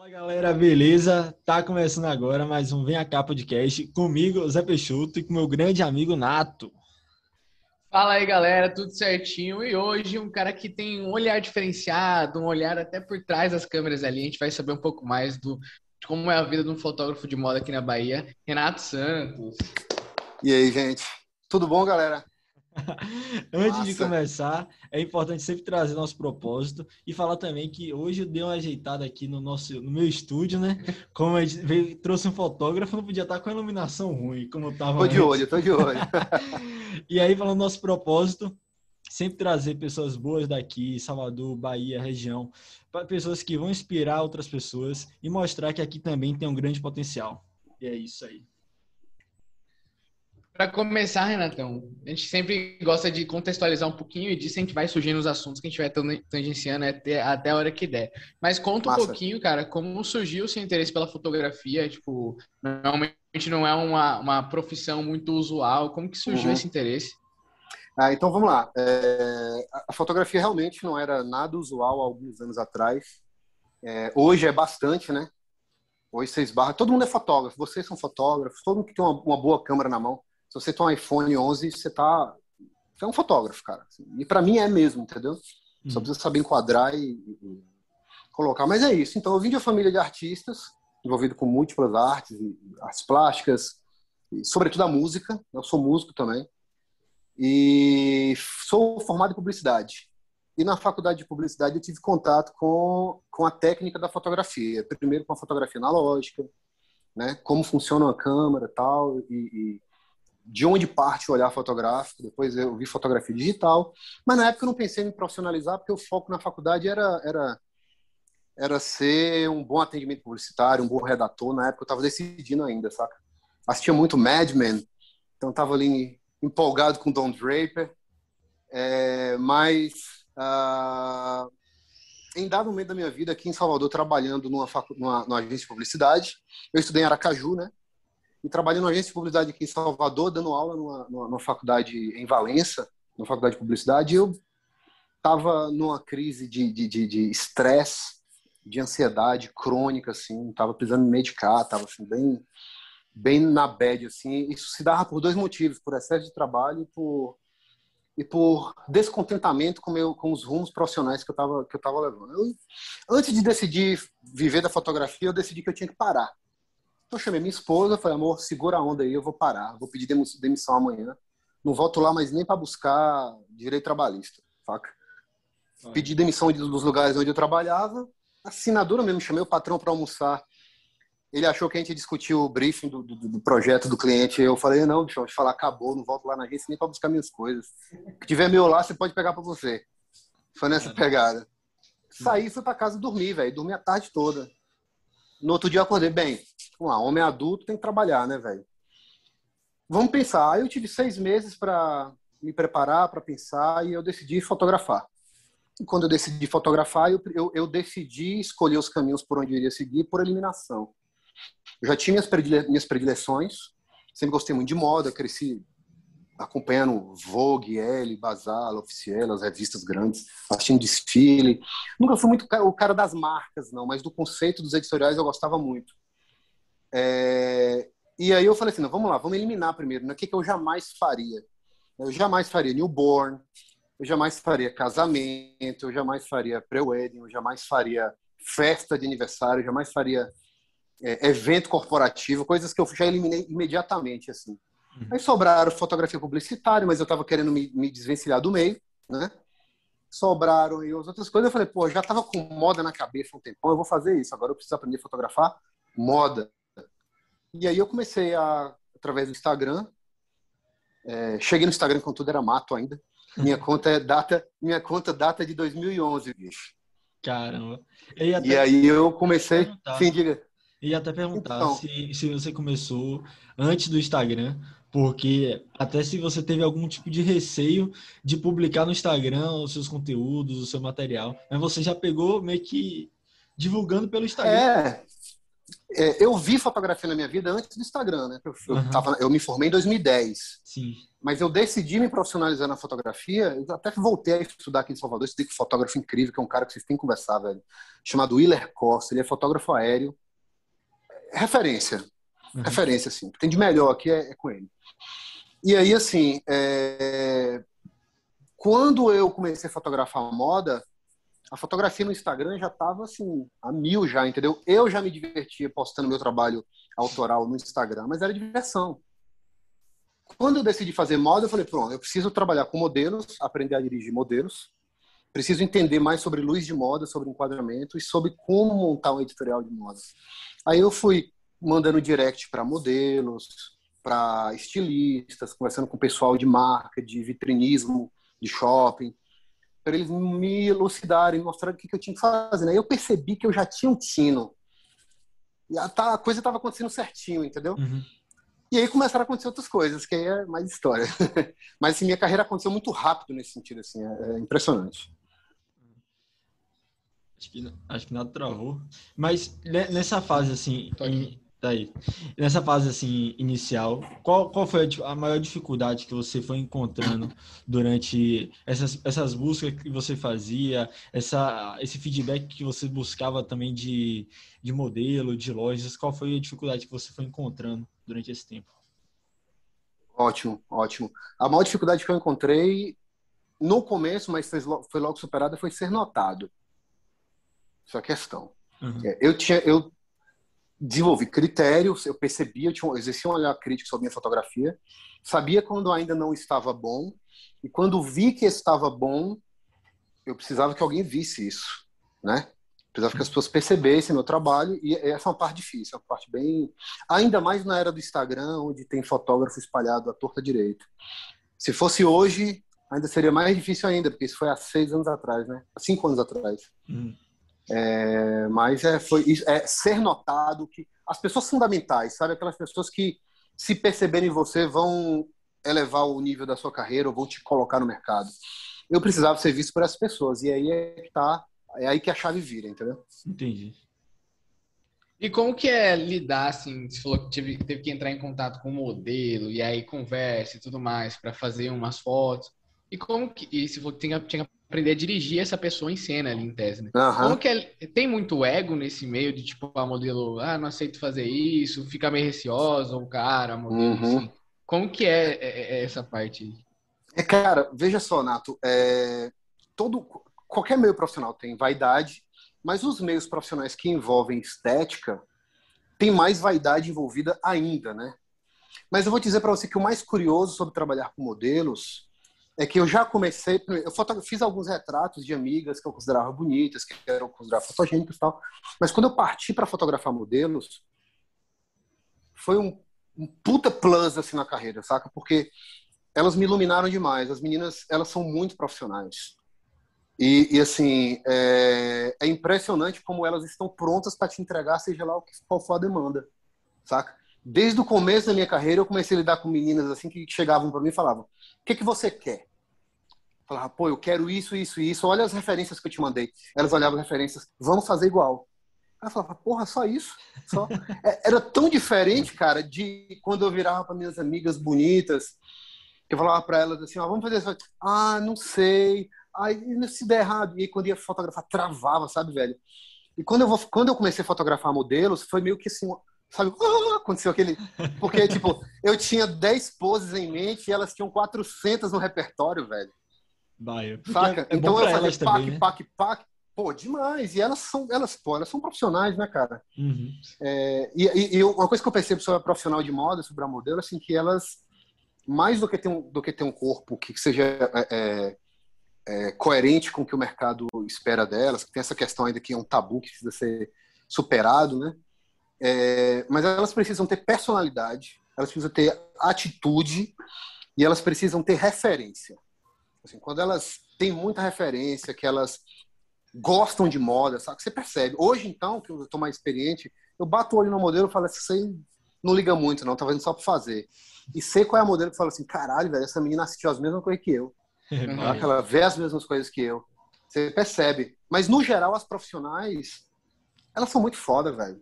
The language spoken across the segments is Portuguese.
Fala galera, beleza? Tá começando agora mais um Vem Cá Podcast comigo, Zé Peixoto, e com meu grande amigo Nato. Fala aí galera, tudo certinho? E hoje um cara que tem um olhar diferenciado, um olhar até por trás das câmeras ali, a gente vai saber um pouco mais do, de como é a vida de um fotógrafo de moda aqui na Bahia, Renato Santos. E aí, gente? Tudo bom, galera? Antes Nossa. de começar, é importante sempre trazer nosso propósito e falar também que hoje eu dei uma ajeitada aqui no nosso no meu estúdio, né? Como eu veio, trouxe um fotógrafo, não podia estar com a iluminação ruim, como eu tava. Tô de olho, tô de olho. e aí, falando do nosso propósito, sempre trazer pessoas boas daqui, Salvador, Bahia, região, pessoas que vão inspirar outras pessoas e mostrar que aqui também tem um grande potencial. E é isso aí. Para começar, Renatão, a gente sempre gosta de contextualizar um pouquinho e disso a gente vai surgindo os assuntos que a gente vai tangenciando até, até a hora que der. Mas conta Massa. um pouquinho, cara, como surgiu o seu interesse pela fotografia? Tipo, normalmente não é uma, uma profissão muito usual. Como que surgiu uhum. esse interesse? Ah, então vamos lá. É, a fotografia realmente não era nada usual há alguns anos atrás. É, hoje é bastante, né? Hoje vocês barra. Todo mundo é fotógrafo, vocês são fotógrafos, todo mundo que tem uma, uma boa câmera na mão se você tem um iPhone 11, você tá você é um fotógrafo, cara. E para mim é mesmo, entendeu? Só uhum. precisa saber enquadrar e, e, colocar. Mas é isso. Então eu vim de uma família de artistas, envolvido com múltiplas artes, artes plásticas, e sobretudo a música. Eu sou músico também. E sou formado em publicidade. E na faculdade de publicidade eu tive contato com, com a técnica da fotografia. Primeiro com a fotografia analógica, né? Como funciona a câmera tal, e, e de onde parte o olhar fotográfico, depois eu vi fotografia digital, mas na época eu não pensei em profissionalizar, porque o foco na faculdade era, era, era ser um bom atendimento publicitário, um bom redator, na época eu estava decidindo ainda, saca? Assistia muito Mad Men, então estava ali empolgado com Don Draper, é, mas uh, em dado momento da minha vida, aqui em Salvador, trabalhando numa, numa, numa agência de publicidade, eu estudei em Aracaju, né? E trabalhando na agência de publicidade aqui em Salvador, dando aula numa, numa, numa faculdade em Valença, na faculdade de publicidade, e eu estava numa crise de estresse, de, de, de, ansiedade crônica, assim, estava precisando me medicar, estava assim, bem, bem na bad, assim. Isso se dava por dois motivos, por excesso de trabalho e por, e por descontentamento com, meu, com os rumos profissionais que eu estava levando. Eu, antes de decidir viver da fotografia, eu decidi que eu tinha que parar eu chamei minha esposa, falei, amor, segura a onda aí, eu vou parar, vou pedir demissão amanhã. Não volto lá mais nem para buscar direito trabalhista, saca? Pedi demissão dos lugares onde eu trabalhava, assinadura mesmo, chamei o patrão para almoçar. Ele achou que a gente discutiu o briefing do, do, do projeto do cliente. Eu falei, não, deixa eu te falar, acabou, não volto lá na agência nem para buscar minhas coisas. Se tiver meu lá, você pode pegar para você. Foi nessa pegada. Saí e fui para casa dormir, velho. Dormi a tarde toda. No outro dia eu acordei bem. Vamos lá, homem adulto tem que trabalhar, né, velho? Vamos pensar. Eu tive seis meses para me preparar, para pensar, e eu decidi fotografar. E quando eu decidi fotografar, eu, eu, eu, decidi escolher os caminhos por onde eu iria seguir por eliminação. Eu já tinha minhas, predile minhas predileções, sempre gostei muito de moda, cresci acompanhando Vogue, Elle, Bazar, Officiel, as revistas grandes, assistindo desfile. Nunca fui muito o cara das marcas, não, mas do conceito dos editoriais eu gostava muito. É... E aí eu falei assim, não, vamos lá, vamos eliminar primeiro. Né? O que, que eu jamais faria? Eu jamais faria newborn, eu jamais faria casamento, eu jamais faria pre-wedding, eu jamais faria festa de aniversário, eu jamais faria é, evento corporativo, coisas que eu já eliminei imediatamente, assim. Uhum. Aí sobraram fotografia publicitária, mas eu estava querendo me, me, desvencilhar do meio, né? Sobraram e as outras coisas. Eu falei, pô, já estava com moda na cabeça um tempão, eu vou fazer isso. Agora eu preciso aprender a fotografar moda. E aí eu comecei a, através do Instagram, é, cheguei no Instagram quando tudo era mato ainda. Minha conta é data, minha conta data de 2011, bicho. Caramba. E, e aí eu comecei, sim, diga. E até perguntar então, se, se você começou antes do Instagram, porque até se você teve algum tipo de receio de publicar no Instagram os seus conteúdos, o seu material, mas você já pegou meio que divulgando pelo Instagram. É, é, eu vi fotografia na minha vida antes do Instagram, né? Eu, eu, tava, eu, me formei em 2010. Sim. Mas eu decidi me profissionalizar na fotografia. Eu até voltei a estudar aqui em Salvador. Estudei com um fotógrafo incrível, que é um cara que vocês têm que conversar, velho. Chamado Willer Costa. Ele é fotógrafo aéreo. Referência. Uhum. Referência, assim. Tem de melhor aqui é, é com ele. E aí, assim, é... quando eu comecei a fotografar moda, a fotografia no Instagram já estava assim, a mil já, entendeu? Eu já me divertia postando meu trabalho autoral no Instagram, mas era diversão. Quando eu decidi fazer moda, eu falei, pronto, eu preciso trabalhar com modelos, aprender a dirigir modelos, preciso entender mais sobre luz de moda, sobre enquadramento e sobre como montar um editorial de moda. Aí eu fui mandando direct para modelos, para estilistas, conversando com o pessoal de marca, de vitrinismo, de shopping, para eles me elucidarem, mostrarem o que, eu tinha que fazer. Aí eu percebi que eu já tinha um tino. E a, a coisa estava acontecendo certinho, entendeu? Uhum. E aí começaram a acontecer outras coisas, que aí é mais história. Mas assim, minha carreira aconteceu muito rápido nesse sentido, assim, é, é impressionante. Acho que, acho que nada travou. Mas nessa fase, assim, em, Daí. Tá nessa fase assim inicial, qual, qual foi a, a, maior dificuldade que você foi encontrando durante essas, essas buscas que você fazia, essa, esse feedback que você buscava também de, de modelo, de lojas? Qual foi a dificuldade que você foi encontrando durante esse tempo? Ótimo, ótimo. A maior dificuldade que eu encontrei no começo, mas foi, logo superada, foi ser notado. Essa é a questão. Uhum. É, eu tinha, eu desenvolvi critérios, eu percebia, eu, tinha, eu exercia um olhar crítico sobre minha fotografia, sabia quando ainda não estava bom, e quando vi que estava bom, eu precisava que alguém visse isso, né? Precisava que as pessoas percebessem meu trabalho, e essa é uma parte difícil, é uma parte bem... Ainda mais na era do Instagram, onde tem fotógrafo espalhado à torta direita. Se fosse hoje, ainda seria mais difícil ainda, porque isso foi há seis anos atrás, né? Há cinco anos atrás. Hum. É, mas é, foi é ser notado que as pessoas fundamentais, sabe? Aquelas pessoas que, se perceberem você, vão elevar o nível da sua carreira ou vão te colocar no mercado. Eu precisava ser visto por essas pessoas. E aí é que tá, é aí que a chave vira, entendeu? Entendi. E como que é lidar, assim, você falou que teve, teve que entrar em contato com o modelo, e aí conversa e tudo mais, para fazer umas fotos. E como que, e se você tinha, tinha aprender a dirigir essa pessoa em cena ali, em tese, né? Uhum. Como que é, tem muito ego nesse meio de, tipo, a modelo, ah, não aceito fazer isso, fica meio receosa, o cara, modelo, uhum. assim. Como que é, é, é, essa parte? É, cara, veja só, Nato, é, todo, qualquer meio profissional tem vaidade, mas os meios profissionais que envolvem estética tem mais vaidade envolvida ainda, né? Mas eu vou dizer para você que o mais curioso sobre trabalhar com modelos é que eu já comecei, eu fiz alguns retratos de amigas que eu considerava bonitas, que eram consideradas fotogênicas e tal, mas quando eu parti para fotografar modelos, foi um, um, puta plus assim na carreira, saca? Porque elas me iluminaram demais. As meninas, elas são muito profissionais. E, e assim, é, é, impressionante como elas estão prontas para te entregar, seja lá qual for a demanda, saca? Desde o começo da minha carreira, eu comecei a lidar com meninas assim que chegavam para mim e falavam: "O que que você quer?" Falava, pô, eu quero isso, isso e isso. Olha as referências que eu te mandei. Elas olhavam as referências, vamos fazer igual. Eu falava, porra, só isso? Só. É, era tão diferente, cara, de quando eu virava para minhas amigas bonitas, que eu falava para elas assim, ah, vamos fazer isso. Ah, não sei. Aí se der errado. E aí, quando ia fotografar, travava, sabe, velho? E quando eu, vou, quando eu comecei a fotografar modelos, foi meio que assim, sabe? Ah, aconteceu aquele. Porque, tipo, eu tinha 10 poses em mente e elas tinham 400 no repertório, velho. Baia. Saca? É, é então eu fazia pac, também, né? pac, pac. Pô, demais. E elas são, elas, pô, elas são profissionais, né, cara? Uhum. É, e, e, e, uma coisa que eu percebo sobre a profissional de moda, sobre a modelo, assim, que elas, mais do que ter um, do que ter um corpo que seja é, é, é, coerente com o que o mercado espera delas, que tem essa questão ainda que é um tabu que precisa ser superado, né? É, mas elas precisam ter personalidade, elas precisam ter atitude e elas precisam ter referência. Assim, quando elas têm muita referência, que elas gostam de moda, sabe? Você percebe. Hoje, então, que eu estou mais experiente, eu bato o olho no modelo e falo assim, você não liga muito, não, tá fazendo só para fazer. E sei qual é a modelo que fala assim, caralho, velho, essa menina assistiu as mesmas coisas que eu. Uhum. Ela vê as mesmas coisas que eu. Você percebe. Mas, no geral, as profissionais, elas são muito foda, velho.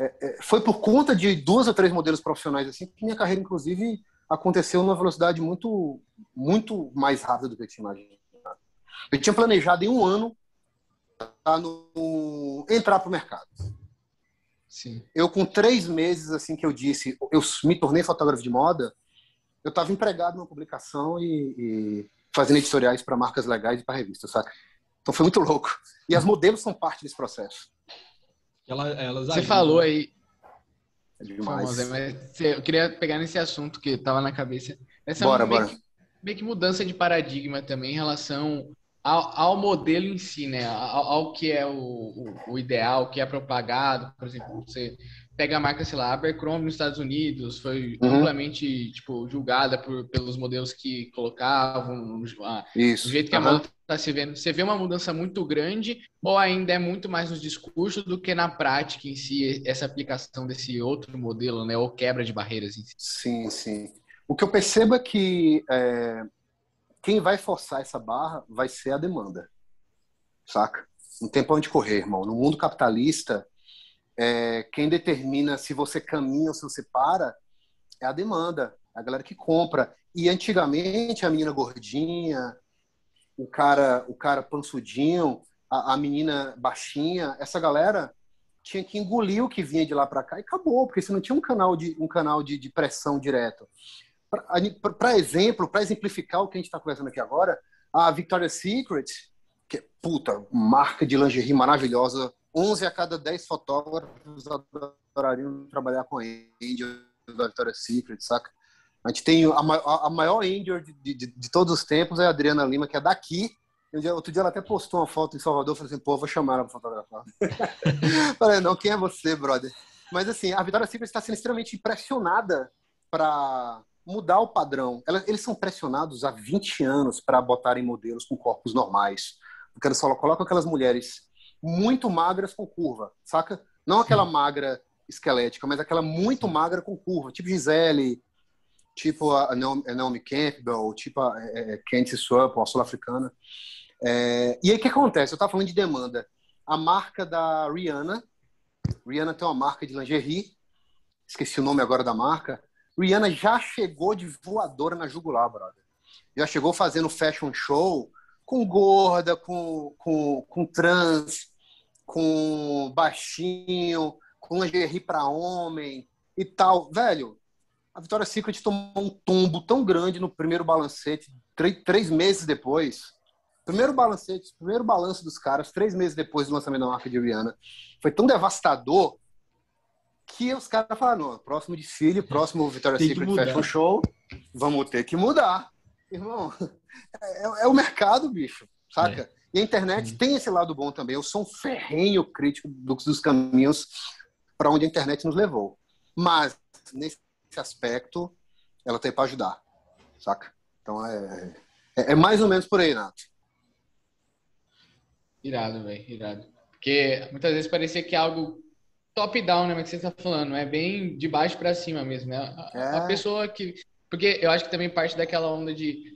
é, é, foi por conta de duas ou três modelos profissionais assim que minha carreira, inclusive, aconteceu numa velocidade muito, muito mais rápida do que eu tinha imaginado. Eu tinha planejado em um ano no, entrar para o mercado. Sim. Eu, com três meses, assim, que eu disse, eu me tornei fotógrafo de moda, eu estava empregado numa publicação e, e fazendo editoriais para marcas legais e para revistas, sabe? Então foi muito louco. E as modelos são parte desse processo. Ela, elas Você falou né? aí. É demais. mas eu queria pegar nesse assunto que estava na cabeça. Essa bora, é bora. Que, meio que mudança de paradigma também em relação ao, ao modelo em si, né? Ao, ao que é o, o, o, ideal, o que é propagado. Por exemplo, você pega a marca, sei lá, Abercrombie nos Estados Unidos, foi uhum. amplamente tipo, julgada por, pelos modelos que colocavam, a, Isso. o jeito que a moda está se vendo. Você vê uma mudança muito grande ou ainda é muito mais nos discursos do que na prática em si, essa aplicação desse outro modelo, né? Ou quebra de barreiras em si? Sim, sim. O que eu percebo é que é, quem vai forçar essa barra vai ser a demanda, saca? Não tem pra onde correr, irmão. No mundo capitalista, é, quem determina se você caminha ou se você para é a demanda, a galera que compra. E antigamente a menina gordinha, o cara, o cara pansudinho, a, a menina baixinha, essa galera tinha que engolir o que vinha de lá para cá e acabou, porque você não tinha um canal de um canal de, de pressão direto. Para exemplo, para exemplificar o que a gente está conversando aqui agora, a Victoria's Secret, que é puta, marca de lingerie maravilhosa, 11 a cada 10 fotógrafos adorariam trabalhar com a Angel da Victoria's Secret, saca? A gente tem a, a, a maior Angel de, de, de, todos os tempos é a Adriana Lima, que é daqui. Outro dia ela até postou uma foto em Salvador, falei assim, pô, vou chamar ela para fotografar. falei, não, quem é você, brother? Mas assim, a Victoria's Secret está sendo extremamente impressionada para mudar o padrão. eles são pressionados há 20 anos para botarem modelos com corpos normais. Porque eles só colocam aquelas mulheres muito magras com curva, saca? Não aquela magra esquelética, mas aquela muito magra com curva, tipo Gisele, tipo a Naomi Campbell, tipo a é, é Candice Swamp, a sul-africana. É, e aí o que acontece? Eu estava falando de demanda. A marca da Rihanna, Rihanna tem uma marca de lingerie, esqueci o nome agora da marca. Rihanna já chegou de voadora na jugular, brother. Já chegou fazendo fashion show com gorda, com, com, com trans, com baixinho, com lingerie para homem e tal. Velho, a Vitória Secret tomou um tombo tão grande no primeiro balancete, três, três meses depois. Primeiro balancete, primeiro balanço dos caras, três meses depois do lançamento da marca de Rihanna. Foi tão devastador que os caras falaram, não, próximo desfile, próximo Vitória Secret Fashion Show, vamos ter que mudar. Irmão, é, é o mercado, bicho, saca? É. E a internet tem esse lado bom também. Eu sou um ferrenho crítico dos caminhos para onde a internet nos levou. Mas, nesse aspecto, ela tem para ajudar, saca? Então, é, é, é, mais ou menos por aí, Nato. Irado, velho, irado. Porque muitas vezes parecia que é algo top-down, né? Mas que você está falando, é bem de baixo para cima mesmo, né? A, é. a, pessoa que. Porque eu acho que também parte daquela onda de.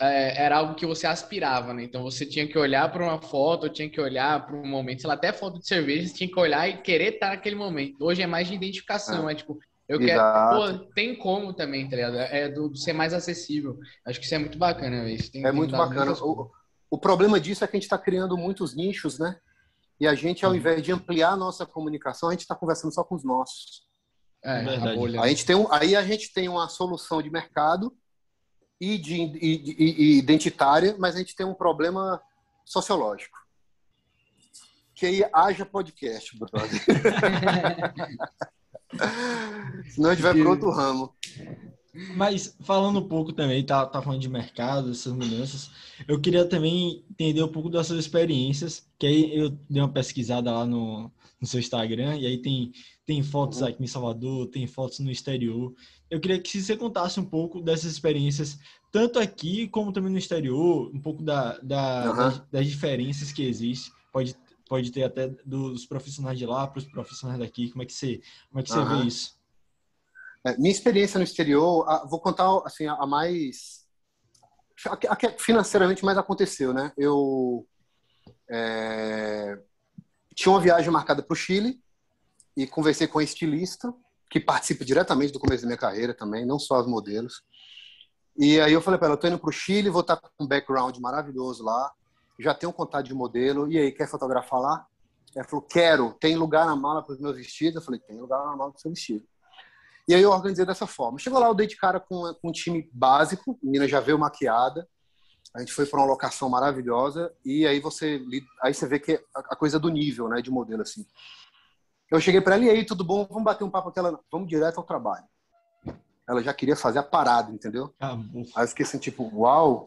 É, era algo que você aspirava, né? Então você tinha que olhar para uma foto, tinha que olhar para um momento, sei lá, até foto de cerveja, você tinha que olhar e querer estar naquele momento. Hoje é mais de identificação, é, é tipo, eu Exato. quero. Pô, tem como também, tá ligado? É do, do, ser mais acessível. Acho que isso é muito bacana, isso tem, É muito bacana. O, o problema disso é que a gente está criando muitos nichos, né? E a gente, ao uhum. invés de ampliar a nossa comunicação, a gente está conversando só com os nossos. É, a, bolha. a gente tem um, aí a gente tem uma solução de mercado e, de, e, e, identitária, mas a gente tem um problema sociológico. Que aí haja podcast, brother. Senão a gente vai para outro ramo. Mas falando um pouco também, tá, tá falando de mercado, essas mudanças, eu queria também entender um pouco das suas experiências, que aí eu dei uma pesquisada lá no, no seu Instagram, e aí tem, tem fotos uhum. aqui em Salvador, tem fotos no exterior. Eu queria que você contasse um pouco dessas experiências, tanto aqui como também no exterior, um pouco da, da, uhum. das, das, diferenças que existem. Pode, pode ter até dos profissionais de lá para os profissionais daqui. Como é que você, como é que você uhum. vê isso? É, minha experiência no exterior, vou contar assim a mais a que financeiramente mais aconteceu, né? Eu é, tinha uma viagem marcada para o Chile e conversei com a estilista, que participa diretamente do começo da minha carreira também, não só os modelos. E aí eu falei para ela, eu tô indo pro Chile, vou estar com um background maravilhoso lá, já tenho um contato de modelo, e aí, quer fotografar lá? Ela falou, quero, tem lugar na mala para os meus vestidos? Eu falei, tem lugar na mala para seu vestido. E aí eu organizei dessa forma. Chegou lá, eu dei de cara com, com um time básico, a menina já veio maquiada, a gente foi para uma locação maravilhosa, e aí você, aí você vê que a coisa do nível, né, de modelo, assim. Eu cheguei para ela, e aí, tudo bom? Vamos bater um papo com ela, vamos direto ao trabalho. Ela já queria fazer a parada, entendeu? Ah, aí eu fiquei assim, tipo, uau,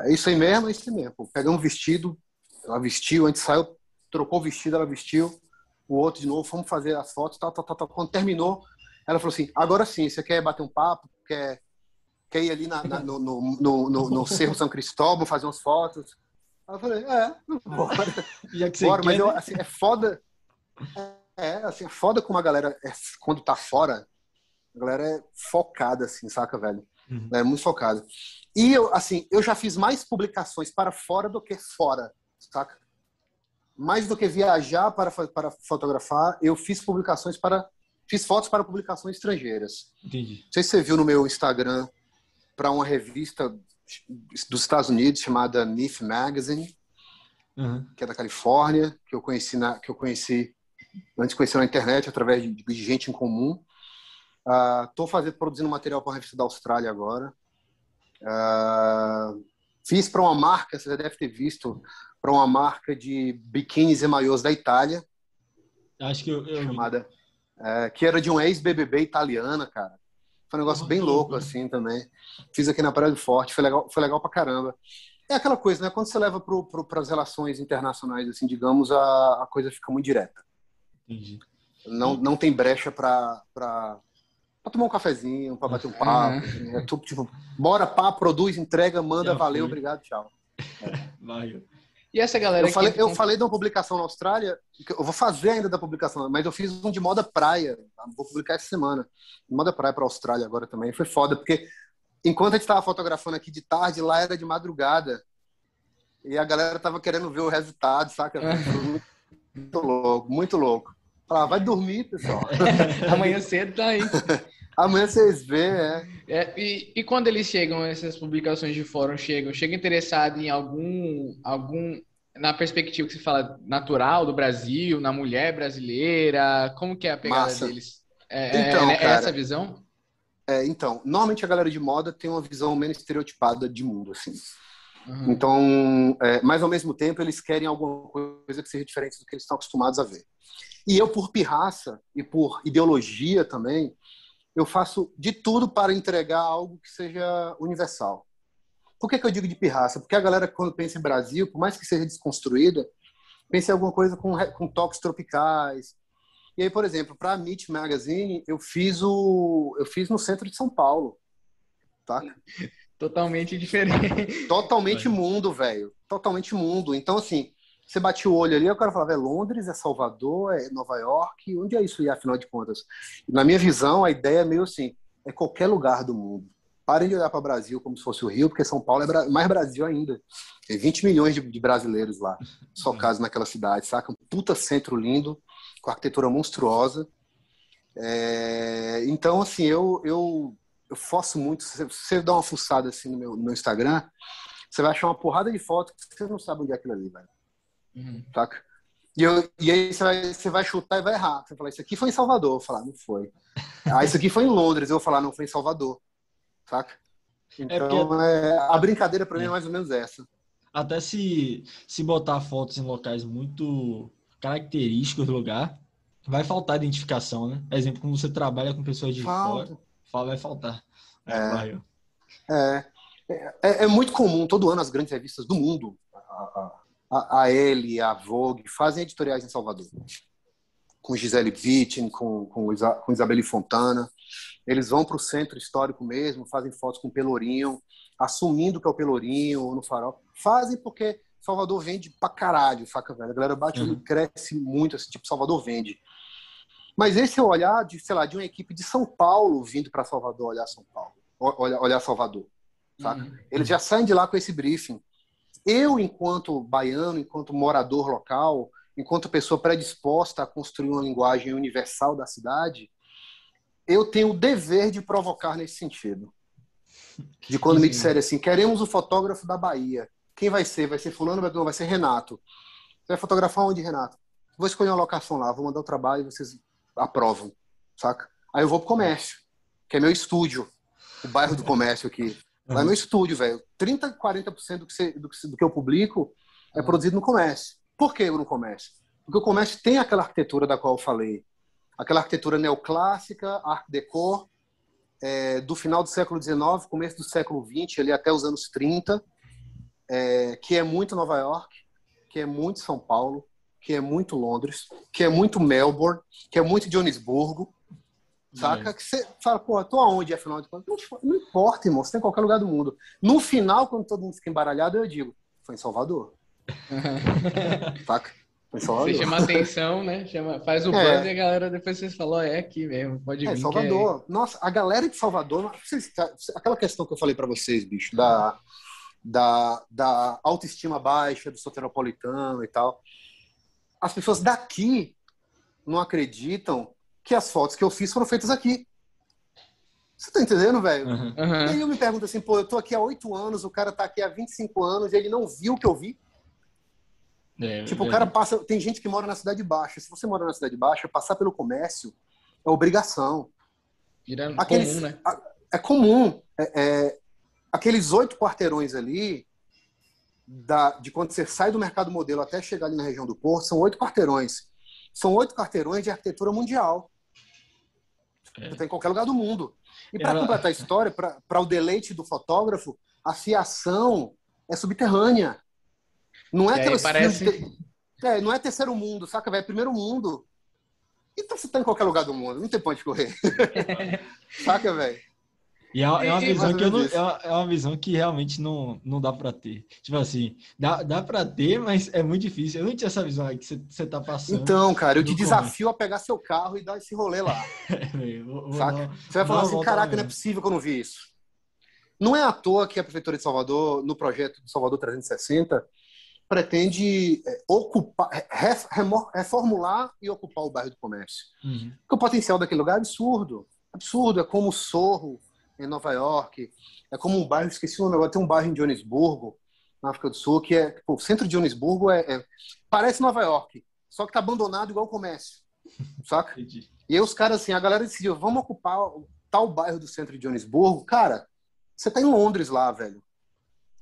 é isso aí mesmo, é isso aí mesmo. Pegamos um vestido, ela vestiu, a gente saiu, trocou o vestido, ela vestiu, o outro de novo, fomos fazer as fotos, tal, tal, tal, tal. Quando terminou, ela falou assim, agora sim, você quer bater um papo, quer, quer ir ali na, na, no, no, no, no, no Cerro São Cristóvão, fazer umas fotos? Aí eu falei, é, bora. Já que você bora, quer, mas eu, né? assim, é foda. É, assim, é foda como a galera, é, quando tá fora, a galera é focada, assim, saca, velho? Uhum. É muito focada. E eu, assim, eu já fiz mais publicações para fora do que fora, saca? Mais do que viajar para, para fotografar, eu fiz publicações para. Fiz fotos para publicações estrangeiras. Entendi. Não sei se você viu no meu Instagram para uma revista dos Estados Unidos chamada Nif Magazine, uhum. que é da Califórnia, que eu conheci na, que eu conheci antes de conhecer na internet através de, de gente em comum. Estou uh, fazendo produzindo material para a revista da Austrália agora. Uh, fiz para uma marca, você já deve ter visto, para uma marca de biquínis e maiôs da Itália. Acho que eu, eu chamada, é, que era de um ex-BBB italiana, cara. Foi um negócio bem louco, assim, também. Fiz aqui na Praia do Forte, foi legal, foi legal pra caramba. É aquela coisa, né? Quando você leva para as relações internacionais, assim, digamos, a, a coisa fica muito direta. Entendi. Não, não tem brecha para para tomar um cafezinho, para bater um papo. Uhum. É tudo tipo, bora, pá, produz, entrega, manda, Já valeu, fui. obrigado, tchau. É. Valeu. E essa galera eu falei, eu falei de uma publicação na Austrália, eu vou fazer ainda da publicação, mas eu fiz um de moda praia, tá? vou publicar essa semana. Moda praia para Austrália agora também. Foi foda, porque enquanto a gente estava fotografando aqui de tarde, lá era de madrugada. E a galera tava querendo ver o resultado, saca? muito louco, muito louco. Falar, vai dormir, pessoal. Amanhã cedo tá aí. Amanhã vocês vê, é. é e, e, quando eles chegam, essas publicações de fórum chegam, chega interessado em algum, algum, na perspectiva que você fala, natural do Brasil, na mulher brasileira, como que é a pegada Massa. deles? É, é então, é, é essa visão? É, então, normalmente a galera de moda tem uma visão menos estereotipada de mundo, assim. Uhum. Então, é, mas ao mesmo tempo eles querem alguma coisa que seja diferente do que eles estão acostumados a ver. E eu, por pirraça e por ideologia também, eu faço de tudo para entregar algo que seja universal. Por que, que eu digo de pirraça? Porque a galera, quando pensa em Brasil, por mais que seja desconstruída, pensa em alguma coisa com, com toques tropicais. E aí, por exemplo, para a Meet Magazine, eu fiz, o, eu fiz no centro de São Paulo. Tá? Totalmente diferente. Totalmente mundo, velho. Totalmente mundo. Então, assim, você bate o olho ali, o cara falava, é Londres, é Salvador, é Nova York, onde é isso aí, afinal de contas? Na minha visão, a ideia é meio assim, é qualquer lugar do mundo. Parem de olhar para o Brasil como se fosse o Rio, porque São Paulo é mais Brasil ainda. Tem 20 milhões de, brasileiros lá, só caso naquela cidade, saca? Um puta centro lindo, com arquitetura monstruosa. É... Então, assim, eu, eu, eu forço muito. Se você dá uma fuçada assim no meu, no meu Instagram, você vai achar uma porrada de fotos que você não sabe onde é aquilo ali, velho. Uhum. Saca? E, eu, e aí você vai, você vai chutar e vai errar. Você vai falar, isso aqui foi em Salvador. Eu vou falar, não foi. ah, isso aqui foi em Londres. Eu vou falar, não foi em Salvador. Saca? É então, é porque... é, a brincadeira para mim é mais ou menos essa. Até se, se botar fotos em locais muito característicos do lugar, vai faltar identificação, né? Exemplo, quando você trabalha com pessoas de Falta. fora, vai faltar. É, é, é, é, é, muito comum, todo ano, as grandes revistas do mundo, a, a, a, a Elle, a Vogue, fazem editoriais em Salvador. Com Gisele Bündchen, com, com, com Isabelle Fontana. Eles vão para o centro histórico mesmo, fazem fotos com o Pelourinho, assumindo que é o Pelourinho no farol. Fazem porque Salvador vende pra caralho, saca, velho? A galera bate uhum. cresce muito, assim, tipo, Salvador vende. Mas esse é o olhar de, sei lá, de uma equipe de São Paulo vindo para Salvador olhar São Paulo, olhar, olhar Salvador, saca? Uhum. Eles já saem de lá com esse briefing eu, enquanto baiano, enquanto morador local, enquanto pessoa predisposta a construir uma linguagem universal da cidade, eu tenho o dever de provocar nesse sentido. De quando me disserem assim, queremos o fotógrafo da Bahia. Quem vai ser? Vai ser fulano? Vai ser Renato. Você vai fotografar onde, Renato? Vou escolher uma locação lá, vou mandar o trabalho e vocês aprovam, saca? Aí eu vou pro comércio, que é meu estúdio, o bairro do comércio aqui. Lá é meu estúdio, velho. 30, 40% do que, você, do, que, do que eu publico é produzido no comércio. Por que no comércio? Porque o comércio tem aquela arquitetura da qual eu falei. Aquela arquitetura neoclássica, art déco, é, do final do século XIX, começo do século XX, ali até os anos 30, é, que é muito Nova York, que é muito São Paulo, que é muito Londres, que é muito Melbourne, que é muito Joanesburgo, saca? É. Que você fala, pô, tô aonde, afinal de contas? Não, não importa, irmão, você tem tá em qualquer lugar do mundo. No final, quando todo mundo fica embaralhado, eu digo, foi em Salvador. saca? Foi em Salvador. Você chama atenção, né? Chama, faz o é. buzz e a galera depois vocês falou, é aqui mesmo, pode é, vir. Salvador. É... Nossa, a galera de Salvador, aquela questão que eu falei para vocês, bicho, da, da, da autoestima baixa, do soteropolitano e tal as pessoas daqui não acreditam que as fotos que eu fiz foram feitas aqui. Você tá entendendo, velho? Uhum. E aí eu me pergunto assim, pô, eu tô aqui há oito anos, o cara tá aqui há 25 anos e ele não viu o que eu vi. É, tipo, é. o cara passa. Tem gente que mora na cidade baixa. Se você mora na cidade baixa, passar pelo comércio é obrigação. Vira Aqueles, comum, né? É comum. É, é, aqueles oito quarteirões ali, da, de quando você sai do mercado modelo até chegar ali na região do Porto, são oito quarteirões. São oito quarteirões de arquitetura mundial. É. Tem em qualquer lugar do mundo. E para Ela... completar a história, para o deleite do fotógrafo, a fiação é subterrânea. Não é, aquela parece... é, não é terceiro mundo, saca, velho? É primeiro mundo. Então você está em qualquer lugar do mundo, não tem ponto de correr. saca, velho? E é, é uma visão que eu não, é, uma, é uma visão que realmente não, não dá para ter. Tipo assim, dá, dá para ter, mas é muito difícil. Eu não tinha essa visão aí que você, tá passando. Então, cara, eu te desafio a pegar seu carro e dar esse rolê lá. é, vou, Saca? Você vai falar assim, caraca, não é possível que eu não vi isso. Não é à toa que a Prefeitura de Salvador, no projeto de Salvador 360, pretende é, ocupar, reformular e ocupar o bairro do comércio. Uhum. Porque o potencial daquele lugar é absurdo. Absurdo, é como o Sorro, em Nova York. É como um bairro, esqueci o nome agora, tem um bairro em Joanesburgo, na África do Sul, que é, tipo, o centro de Joanesburgo é, é, parece Nova York, só que tá abandonado igual o comércio, saca? Entendi. E aí os caras, assim, a galera decidiu, vamos ocupar tal bairro do centro de Joanesburgo. Cara, você tá em Londres lá, velho.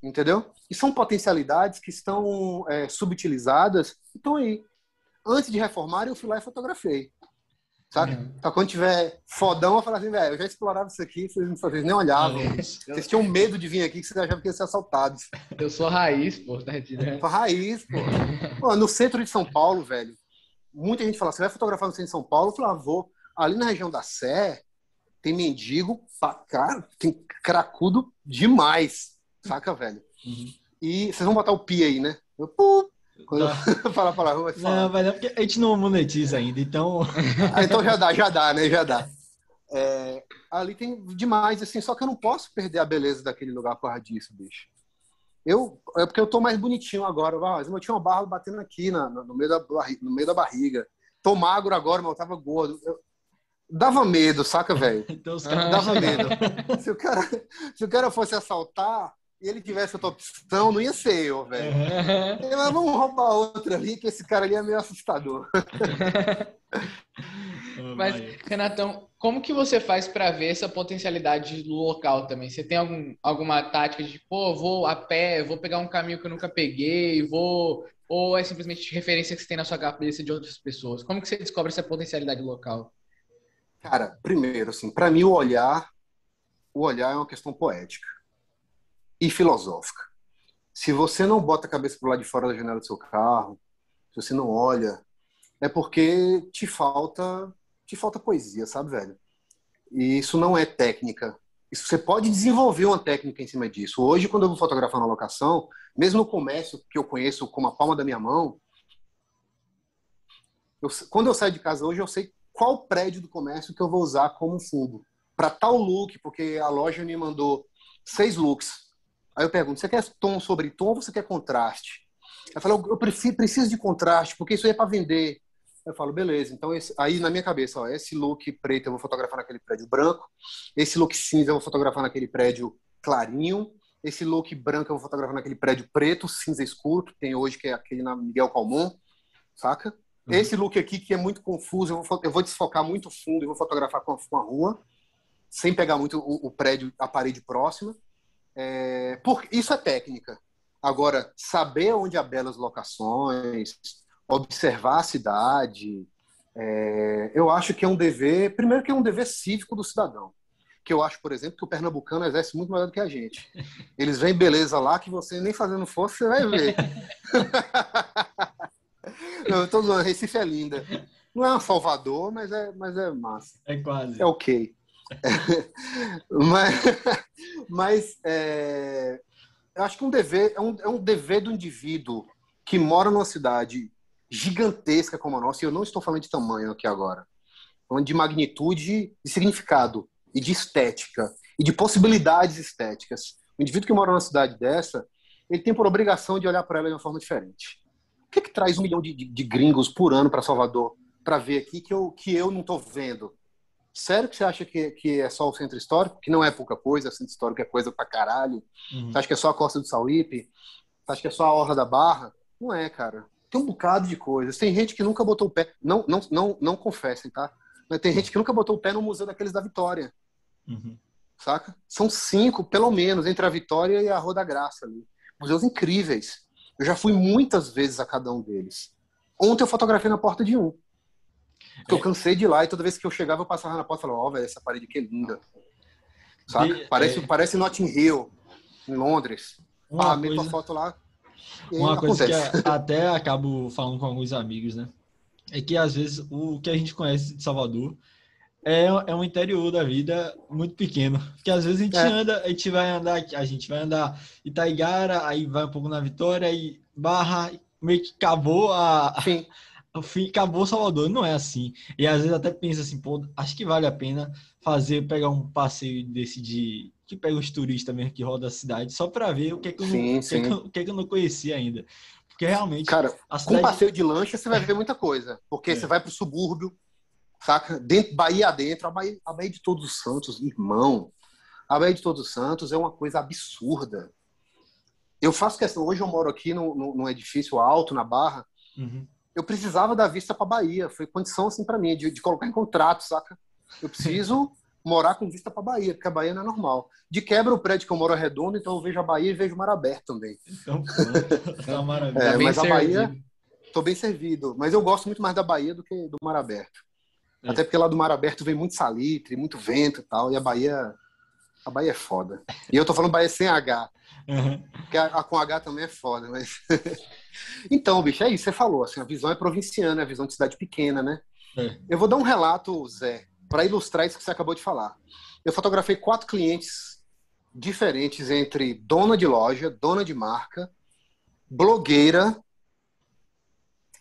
Entendeu? E são potencialidades que estão é, subutilizadas. Então aí, antes de reformar, eu fui lá e fotografei. Sabe? Uhum. Pra quando tiver fodão, eu falar assim, velho, eu já explorava isso aqui, vocês, vocês nem olhavam. É vocês tinham medo de vir aqui que vocês achavam que ia ser assaltados. Eu sou raiz, pô, tá entendendo? Sou raiz, pô. pô. No centro de São Paulo, velho, muita gente fala, você vai fotografar no centro de São Paulo? Eu ah, vou. Ali na região da Sé, tem mendigo, cara, tem cracudo demais, saca, velho? Uhum. E vocês vão botar o pi aí, né? Eu, pô, quando tá. falar palavrão, vai falar. Não, mas é porque a gente não monetiza ainda, então. ah, então já dá, já dá, né? Já dá. É, ali tem demais, assim, só que eu não posso perder a beleza daquele lugar por causa disso, bicho. Eu, é porque eu tô mais bonitinho agora. Mas eu tinha uma barra batendo aqui na, no, meio da, no meio da barriga. Tô magro agora, mas eu tava gordo. Eu, dava medo, saca, velho? Então, dava medo. se, o cara, se o cara fosse assaltar, e ele tivesse outra opção, não ia ser eu, velho. Uhum. Mas vamos roubar outra ali, que esse cara ali é meio assustador. Mas, Renatão, como que você faz para ver essa potencialidade do local também? Você tem algum, alguma tática de, pô, vou a pé, vou pegar um caminho que eu nunca peguei, vou... Ou é simplesmente referência que você tem na sua cabeça de outras pessoas? Como que você descobre essa potencialidade local? Cara, primeiro, assim, para mim o olhar, o olhar é uma questão poética e filosófica. Se você não bota a cabeça para lado de fora da janela do seu carro, se você não olha, é porque te falta te falta poesia, sabe, velho? E isso não é técnica. Isso você pode desenvolver uma técnica em cima disso. Hoje, quando eu vou fotografar na locação, mesmo no comércio que eu conheço como a palma da minha mão, eu, quando eu saio de casa hoje, eu sei qual prédio do comércio que eu vou usar como fundo para tal look, porque a loja me mandou seis looks Aí eu pergunto, você quer tom sobre tom ou você quer contraste? Ela falou, eu preciso, preciso de contraste, porque isso aí é para vender. Eu falo, beleza. Então, esse, aí na minha cabeça, ó, esse look preto eu vou fotografar naquele prédio branco, esse look cinza eu vou fotografar naquele prédio clarinho, esse look branco eu vou fotografar naquele prédio preto, cinza escuro, que tem hoje, que é aquele na Miguel Calmon, saca? Uhum. Esse look aqui, que é muito confuso, eu vou, eu vou desfocar muito fundo e vou fotografar com a, com a rua, sem pegar muito o, o prédio, a parede próxima. É, por, isso é técnica. Agora, saber onde há belas locações, observar a cidade, é, eu acho que é um dever, primeiro que é um dever cívico do cidadão. Que eu acho, por exemplo, que o pernambucano exerce muito melhor do que a gente. Eles veem beleza lá que você nem fazendo força, você vai ver. Não, eu tô zoando, Recife é linda. Não é um Salvador, mas é, mas é massa. É quase. É ok. mas mas é, eu acho que um dever é um, é um dever do indivíduo que mora numa cidade gigantesca como a nossa, e eu não estou falando de tamanho aqui agora, falando de magnitude, de significado, e de estética, e de possibilidades estéticas. O indivíduo que mora numa cidade dessa, ele tem por obrigação de olhar para ela de uma forma diferente. O que, que traz um milhão de, de, de gringos por ano para Salvador para ver aqui que eu, que eu não estou vendo? Sério que você acha que, que é só o centro histórico? Que não é pouca coisa, o centro histórico é coisa pra caralho. Uhum. Você acha que é só a Costa do Sauípe? Você acha que é só a Orla da Barra? Não é, cara. Tem um bocado de coisas. Tem gente que nunca botou o pé. Não, não, não, não confessem, tá? Mas tem gente que nunca botou o pé no Museu daqueles da Vitória. Uhum. Saca? São cinco, pelo menos, entre a Vitória e a Rua da Graça ali. Museus incríveis. Eu já fui muitas vezes a cada um deles. Ontem eu fotografei na porta de um. Porque eu cansei de ir lá e toda vez que eu chegava eu passava na porta e falava, ó, oh, velho, essa parede aqui é linda. Saca? parece, é... parece Notting Hill, em Londres. Uma ah, coisa... meto a foto lá, uma coisa acontece. que até acabo falando com alguns amigos, né? É que às vezes o que a gente conhece de Salvador é, é um interior da vida muito pequeno. Porque às vezes a gente é. anda, a gente vai andar, a gente vai andar Itaigara, aí vai um pouco na Vitória, aí Barra, meio que acabou a. O fim, acabou Salvador, não é assim. E às vezes até pensa assim, pô, acho que vale a pena fazer, pegar um passeio desse de que pega os turistas mesmo que roda a cidade, só para ver o que é que, eu sim, não, sim. O, que é que, o que, é que eu não conhecia ainda. Porque realmente. Cara, cidade... com passeio de lancha você vai ver muita coisa. Porque é. você vai para o subúrbio, saca? Dentro, Bahia adentro, a Bahia, a Bahia de Todos os Santos, irmão. A Bahia de Todos os Santos é uma coisa absurda. Eu faço questão, hoje eu moro aqui no, no, num edifício alto, na Barra. Uhum. Eu precisava da vista para Bahia. Foi condição assim para mim, de, de colocar em contrato, saca? Eu preciso morar com vista para Bahia, porque a Bahia não é normal. De quebra, o prédio que eu moro é redondo, então eu vejo a Bahia e vejo o mar aberto também. Então, tá maravilha. É, mas a Bahia, tô bem servido. Mas eu gosto muito mais da Bahia do que do mar aberto. É. Até porque lá do mar aberto vem muito salitre, muito vento e tal, e a Bahia, a Bahia é foda. E eu tô falando Bahia sem H. Uhum. Porque a, a, com H também é foda, mas. então, bicho, é isso, você falou. Assim, a visão é provinciana, a visão de cidade pequena, né? É. Eu vou dar um relato, Zé, para ilustrar isso que você acabou de falar. Eu fotografei quatro clientes diferentes entre dona de loja, dona de marca, blogueira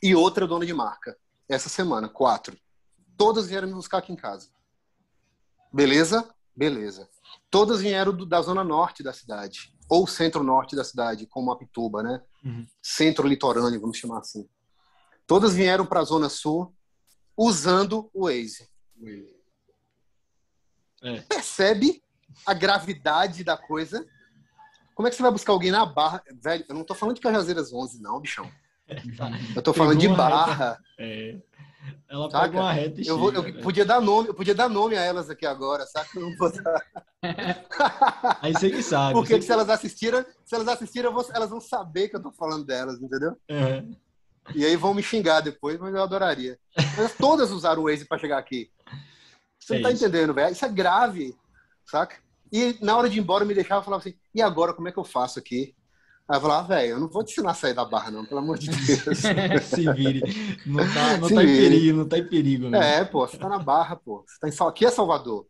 e outra dona de marca. Essa semana, quatro. Todas vieram me buscar aqui em casa. Beleza? Beleza. Todas vieram do, da zona norte da cidade, ou centro-norte da cidade, como a Pituba, né? Uhum. Centro litorâneo, vamos chamar assim. Todas vieram para a zona sul usando o Waze. É. Percebe a gravidade da coisa? Como é que você vai buscar alguém na barra? Velho, eu não tô falando de Cajazeiras 11, não, bichão. Eu tô falando de barra. É. Ela saca? pegou uma reta e eu, vou, eu podia dar nome, eu podia dar nome a elas aqui agora, saca? Eu não vou dar... Aí você que sabe. Porque que... se elas assistiram, se elas assistiram, elas vão saber que eu tô falando delas, entendeu? É. E aí vão me xingar depois, mas eu adoraria. Mas todas usaram o Waze para chegar aqui. Você é não tá isso. entendendo, velho? Isso é grave, saca? E na hora de ir embora, eu me deixava e falava assim: e agora, como é que eu faço aqui? Aí eu falava, ah, velho, eu não vou te ensinar a sair da barra, não, pelo amor de Deus. Se vire. Não tá, não tá em perigo, não tá em perigo, né? É, pô, você tá na barra, pô. Você tá em. Aqui é Salvador.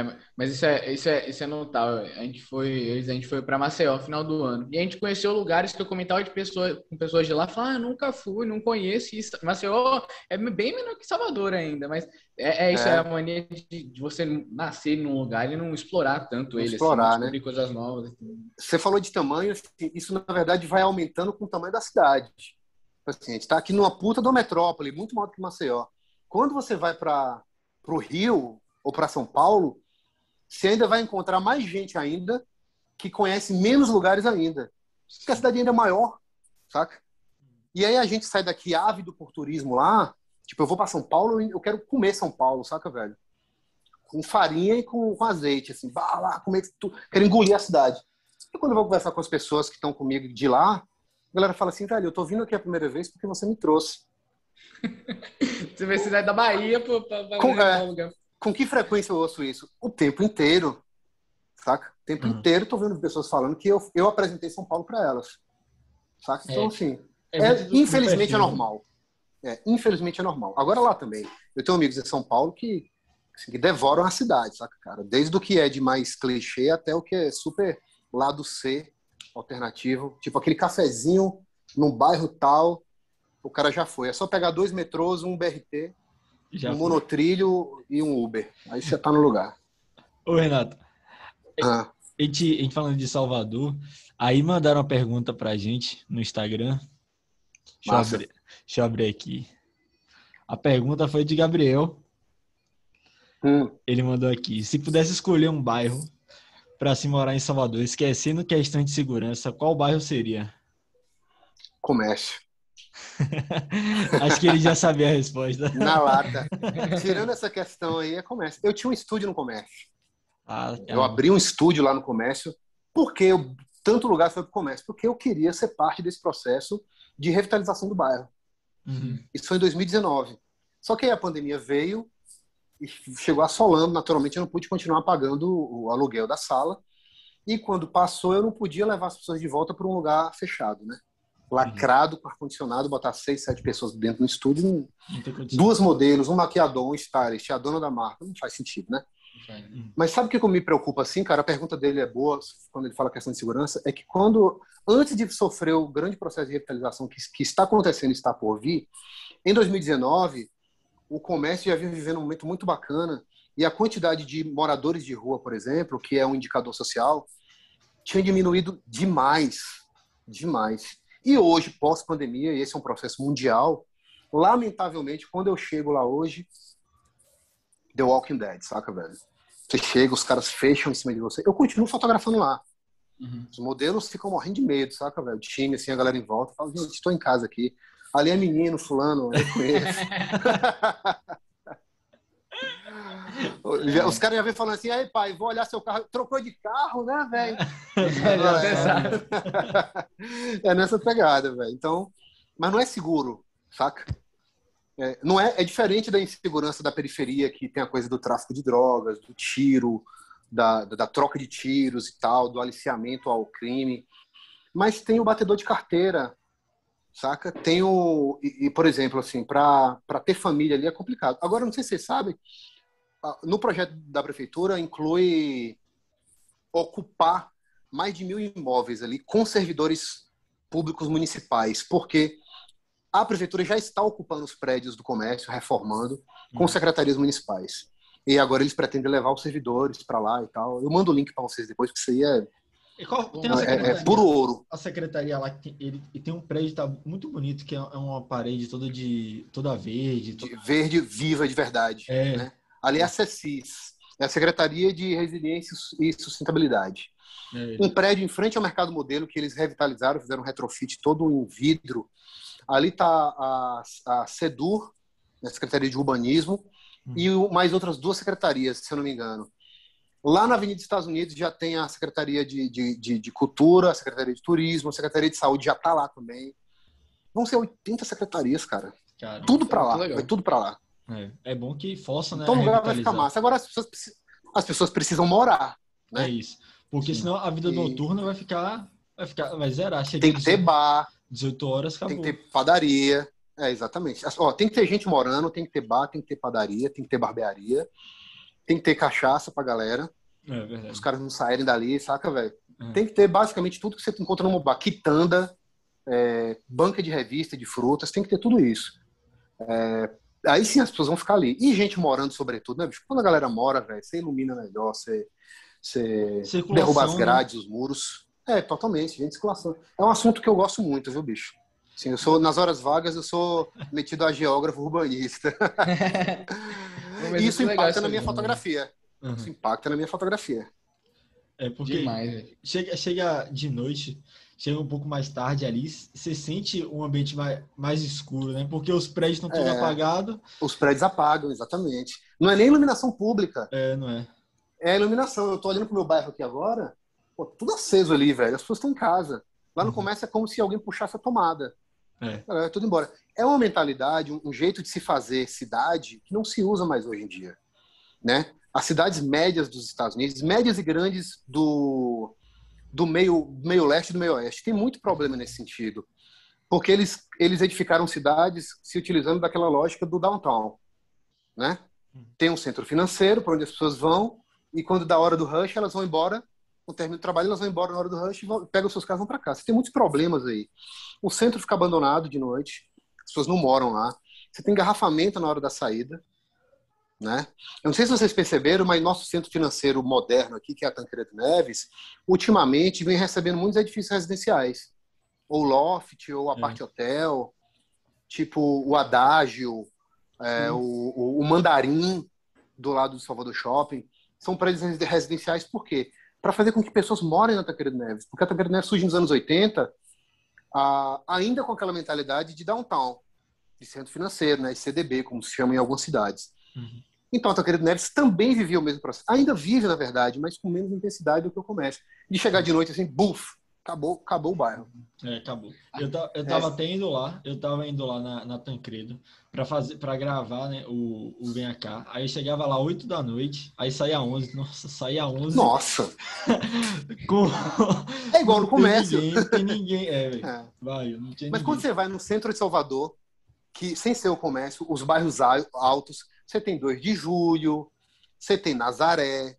É, mas isso é, isso é, isso é notável. A gente foi, a gente foi para Maceió no final do ano. E a gente conheceu lugares que eu comentava de pessoas, com pessoas de lá, falaram, ah, nunca fui, não conheço isso. Maceió é bem menor que Salvador ainda, mas é, é isso, é. é, a mania de, de, você nascer num lugar e não explorar tanto não ele, assim, explorar, assim, né? coisas novas. Você falou de tamanho, assim, isso na verdade vai aumentando com o tamanho da cidade. Assim, a gente está aqui numa puta da metrópole, muito maior do que Maceió. Quando você vai para o Rio ou para São Paulo, você ainda vai encontrar mais gente ainda que conhece menos lugares ainda. Porque a cidade ainda é maior, saca? E aí a gente sai daqui ávido por turismo lá. Tipo, eu vou para São Paulo e eu quero comer São Paulo, saca, velho? Com farinha e com, com azeite, assim. Vá lá, comer tudo. Quero engolir a cidade. E quando eu vou conversar com as pessoas que estão comigo de lá, a galera fala assim, velho, eu tô vindo aqui a primeira vez porque você me trouxe. você vê cidade da Bahia para com, é, com que frequência eu ouço isso? O tempo inteiro, saca? O tempo uhum. inteiro tô vendo pessoas falando que eu, eu apresentei São Paulo para elas, saca? Então, é, assim, é, é infelizmente é normal. É, infelizmente é normal. Agora lá também, eu tenho amigos em São Paulo que, assim, que devoram a cidade, saca, cara? Desde o que é de mais clichê até o que é super lado C, alternativo. Tipo aquele cafezinho num bairro tal, o cara já foi. É só pegar dois metrôs, um BRT, já um foi. monotrilho e um Uber. Aí você tá no lugar. Ô, Renato. Ah. A, gente, a gente falando de Salvador, aí mandaram uma pergunta pra gente no Instagram. Deixa, eu abrir, deixa eu abrir aqui. A pergunta foi de Gabriel. Hum. Ele mandou aqui: se pudesse escolher um bairro para se morar em Salvador, esquecendo questão de segurança, qual bairro seria? Comércio. Acho que ele já sabia a resposta. Na lata. Tirando essa questão aí, é comércio. Eu tinha um estúdio no comércio. Ah, tá. Eu abri um estúdio lá no comércio. porque eu, tanto lugar foi para o comércio? Porque eu queria ser parte desse processo de revitalização do bairro. Uhum. Isso foi em 2019. Só que aí a pandemia veio e chegou assolando. Naturalmente, eu não pude continuar pagando o aluguel da sala. E quando passou, eu não podia levar as pessoas de volta para um lugar fechado, né? Lacrado com ar-condicionado, botar seis, sete pessoas dentro do estúdio, duas modelos, um maquiador, um stylist, a dona da marca, não faz sentido, né? Mas sabe o que me preocupa assim, cara? A pergunta dele é boa quando ele fala a questão de segurança, é que quando, antes de sofrer o grande processo de revitalização que, que está acontecendo e está por vir, em 2019, o comércio já vinha vivendo um momento muito bacana e a quantidade de moradores de rua, por exemplo, que é um indicador social, tinha diminuído demais, demais. E hoje, pós-pandemia, e esse é um processo mundial, lamentavelmente, quando eu chego lá hoje, The Walking Dead, saca, velho? Você chega, os caras fecham em cima de você. Eu continuo fotografando lá. Uhum. Os modelos ficam morrendo de medo, saca, velho? O time, assim, a galera em volta. Fala, gente, estou em casa aqui. Ali é menino, fulano, eu conheço. Os caras já vêm falando assim, aí pai, vou olhar seu carro. Trocou de carro, né, velho? É, é, nessa pegada, velho. Então, mas não é seguro, saca? É, não é, é diferente da insegurança da periferia, que tem a coisa do tráfico de drogas, do tiro, da, da, da troca de tiros e tal, do aliciamento ao crime. Mas tem o batedor de carteira, saca? Tem o. E, e por exemplo, assim, para ter família ali é complicado. Agora, não sei se vocês sabem, no projeto da prefeitura inclui ocupar mais de mil imóveis ali com servidores públicos municipais, porque a prefeitura já está ocupando os prédios do comércio, reformando, com uhum. secretarias municipais. E agora eles pretendem levar os servidores para lá e tal. Eu mando o link para vocês depois, porque isso aí é qual, é, é, puro ouro. A secretaria lá que tem, ele, e tem um prédio tá muito bonito que é, é uma parede toda de toda verde, toda... verde viva de verdade. É. Né? Ali é a CECIS, é a Secretaria de Resiliência e Sustentabilidade. É um prédio em frente ao Mercado Modelo que eles revitalizaram, fizeram um retrofit todo em vidro. Ali está a, a SEDUR, a Secretaria de Urbanismo, hum. e mais outras duas secretarias, se eu não me engano. Lá na Avenida dos Estados Unidos já tem a Secretaria de, de, de, de Cultura, a Secretaria de Turismo, a Secretaria de Saúde já está lá também. Vão ser 80 secretarias, cara. cara tudo para lá, vai tudo para lá. É, é bom que força, né? Então o lugar vai ficar massa. Agora as pessoas, as pessoas precisam morar. Né? É isso. Porque Sim. senão a vida e... noturna vai ficar. Vai ficar. Vai zerar. Chega tem que ter bar. 18 horas, acabou. Tem que ter padaria. É, exatamente. Ó, tem que ter gente morando, tem que ter bar, tem que ter padaria, tem que ter barbearia. tem que ter cachaça pra galera. É os caras não saírem dali, saca, velho? É. Tem que ter basicamente tudo que você encontra numa bar. Quitanda, é, banca de revista, de frutas, tem que ter tudo isso. É, aí sim as pessoas vão ficar ali. E gente morando, sobretudo, né, bicho? Quando a galera mora, velho, você ilumina melhor, você, você derruba as né? grades, né? os muros. É, totalmente, gente, circulação. É um assunto que eu gosto muito, viu, bicho? Sim, eu sou, nas horas vagas, eu sou metido a geógrafo urbanista. e isso impacta na minha fotografia. Uhum. Isso impacta na minha fotografia. É porque Demais, chega, chega de noite, chega um pouco mais tarde ali, você sente um ambiente mais, mais escuro, né? Porque os prédios estão todos é, apagados. Os prédios apagam, exatamente. Não é nem iluminação pública. É, não é. É iluminação. Eu tô olhando pro meu bairro aqui agora, pô, tudo aceso ali, velho. As pessoas estão em casa. Lá no uhum. comércio é como se alguém puxasse a tomada. É. é tudo embora. É uma mentalidade, um, um jeito de se fazer cidade que não se usa mais hoje em dia, né? As cidades médias dos Estados Unidos, médias e grandes do, do meio, meio leste e do meio oeste, tem muito problema nesse sentido. Porque eles, eles edificaram cidades se utilizando daquela lógica do downtown, né? Tem um centro financeiro para onde as pessoas vão e quando dá hora do rush, elas vão embora no término do trabalho, elas vão embora na hora do rush, vão, pegam seus carros e vão para casa. Você tem muitos problemas aí. O centro fica abandonado de noite, as pessoas não moram lá. Você tem engarrafamento na hora da saída. Né? Eu não sei se vocês perceberam, mas nosso centro financeiro moderno aqui, que é a Tancredo Neves, ultimamente vem recebendo muitos edifícios residenciais. Ou loft, ou a é. hotel, tipo o Adágio, é, o, o, Mandarim, do lado do Salvador Shopping. São prédios residenciais por quê? para fazer com que pessoas morem na Tancredo Neves. Porque a Tancredo Neves surge nos anos 80, ah, ainda com aquela mentalidade de downtown, de centro financeiro, né, CDB, como se chama em algumas cidades. Uhum. Então, a Tancredo Neves também vivia o mesmo processo. Ainda vive, na verdade, mas com menos intensidade do que o comércio. De chegar de noite assim, buf, acabou, acabou o bairro. É, acabou. Eu, eu tava é. até indo lá, eu tava indo lá na, na Tancredo para fazer, para gravar, né, o, o Venha Cá. Aí eu chegava lá 8 da noite, aí saía 11. Nossa, saía 11. Nossa! com... É igual no comércio. Ninguém, ninguém, é. É. Vai, Mas ninguém. quando você vai no centro de Salvador, que sem ser o comércio, os bairros altos, você tem 2 de julho, você tem Nazaré,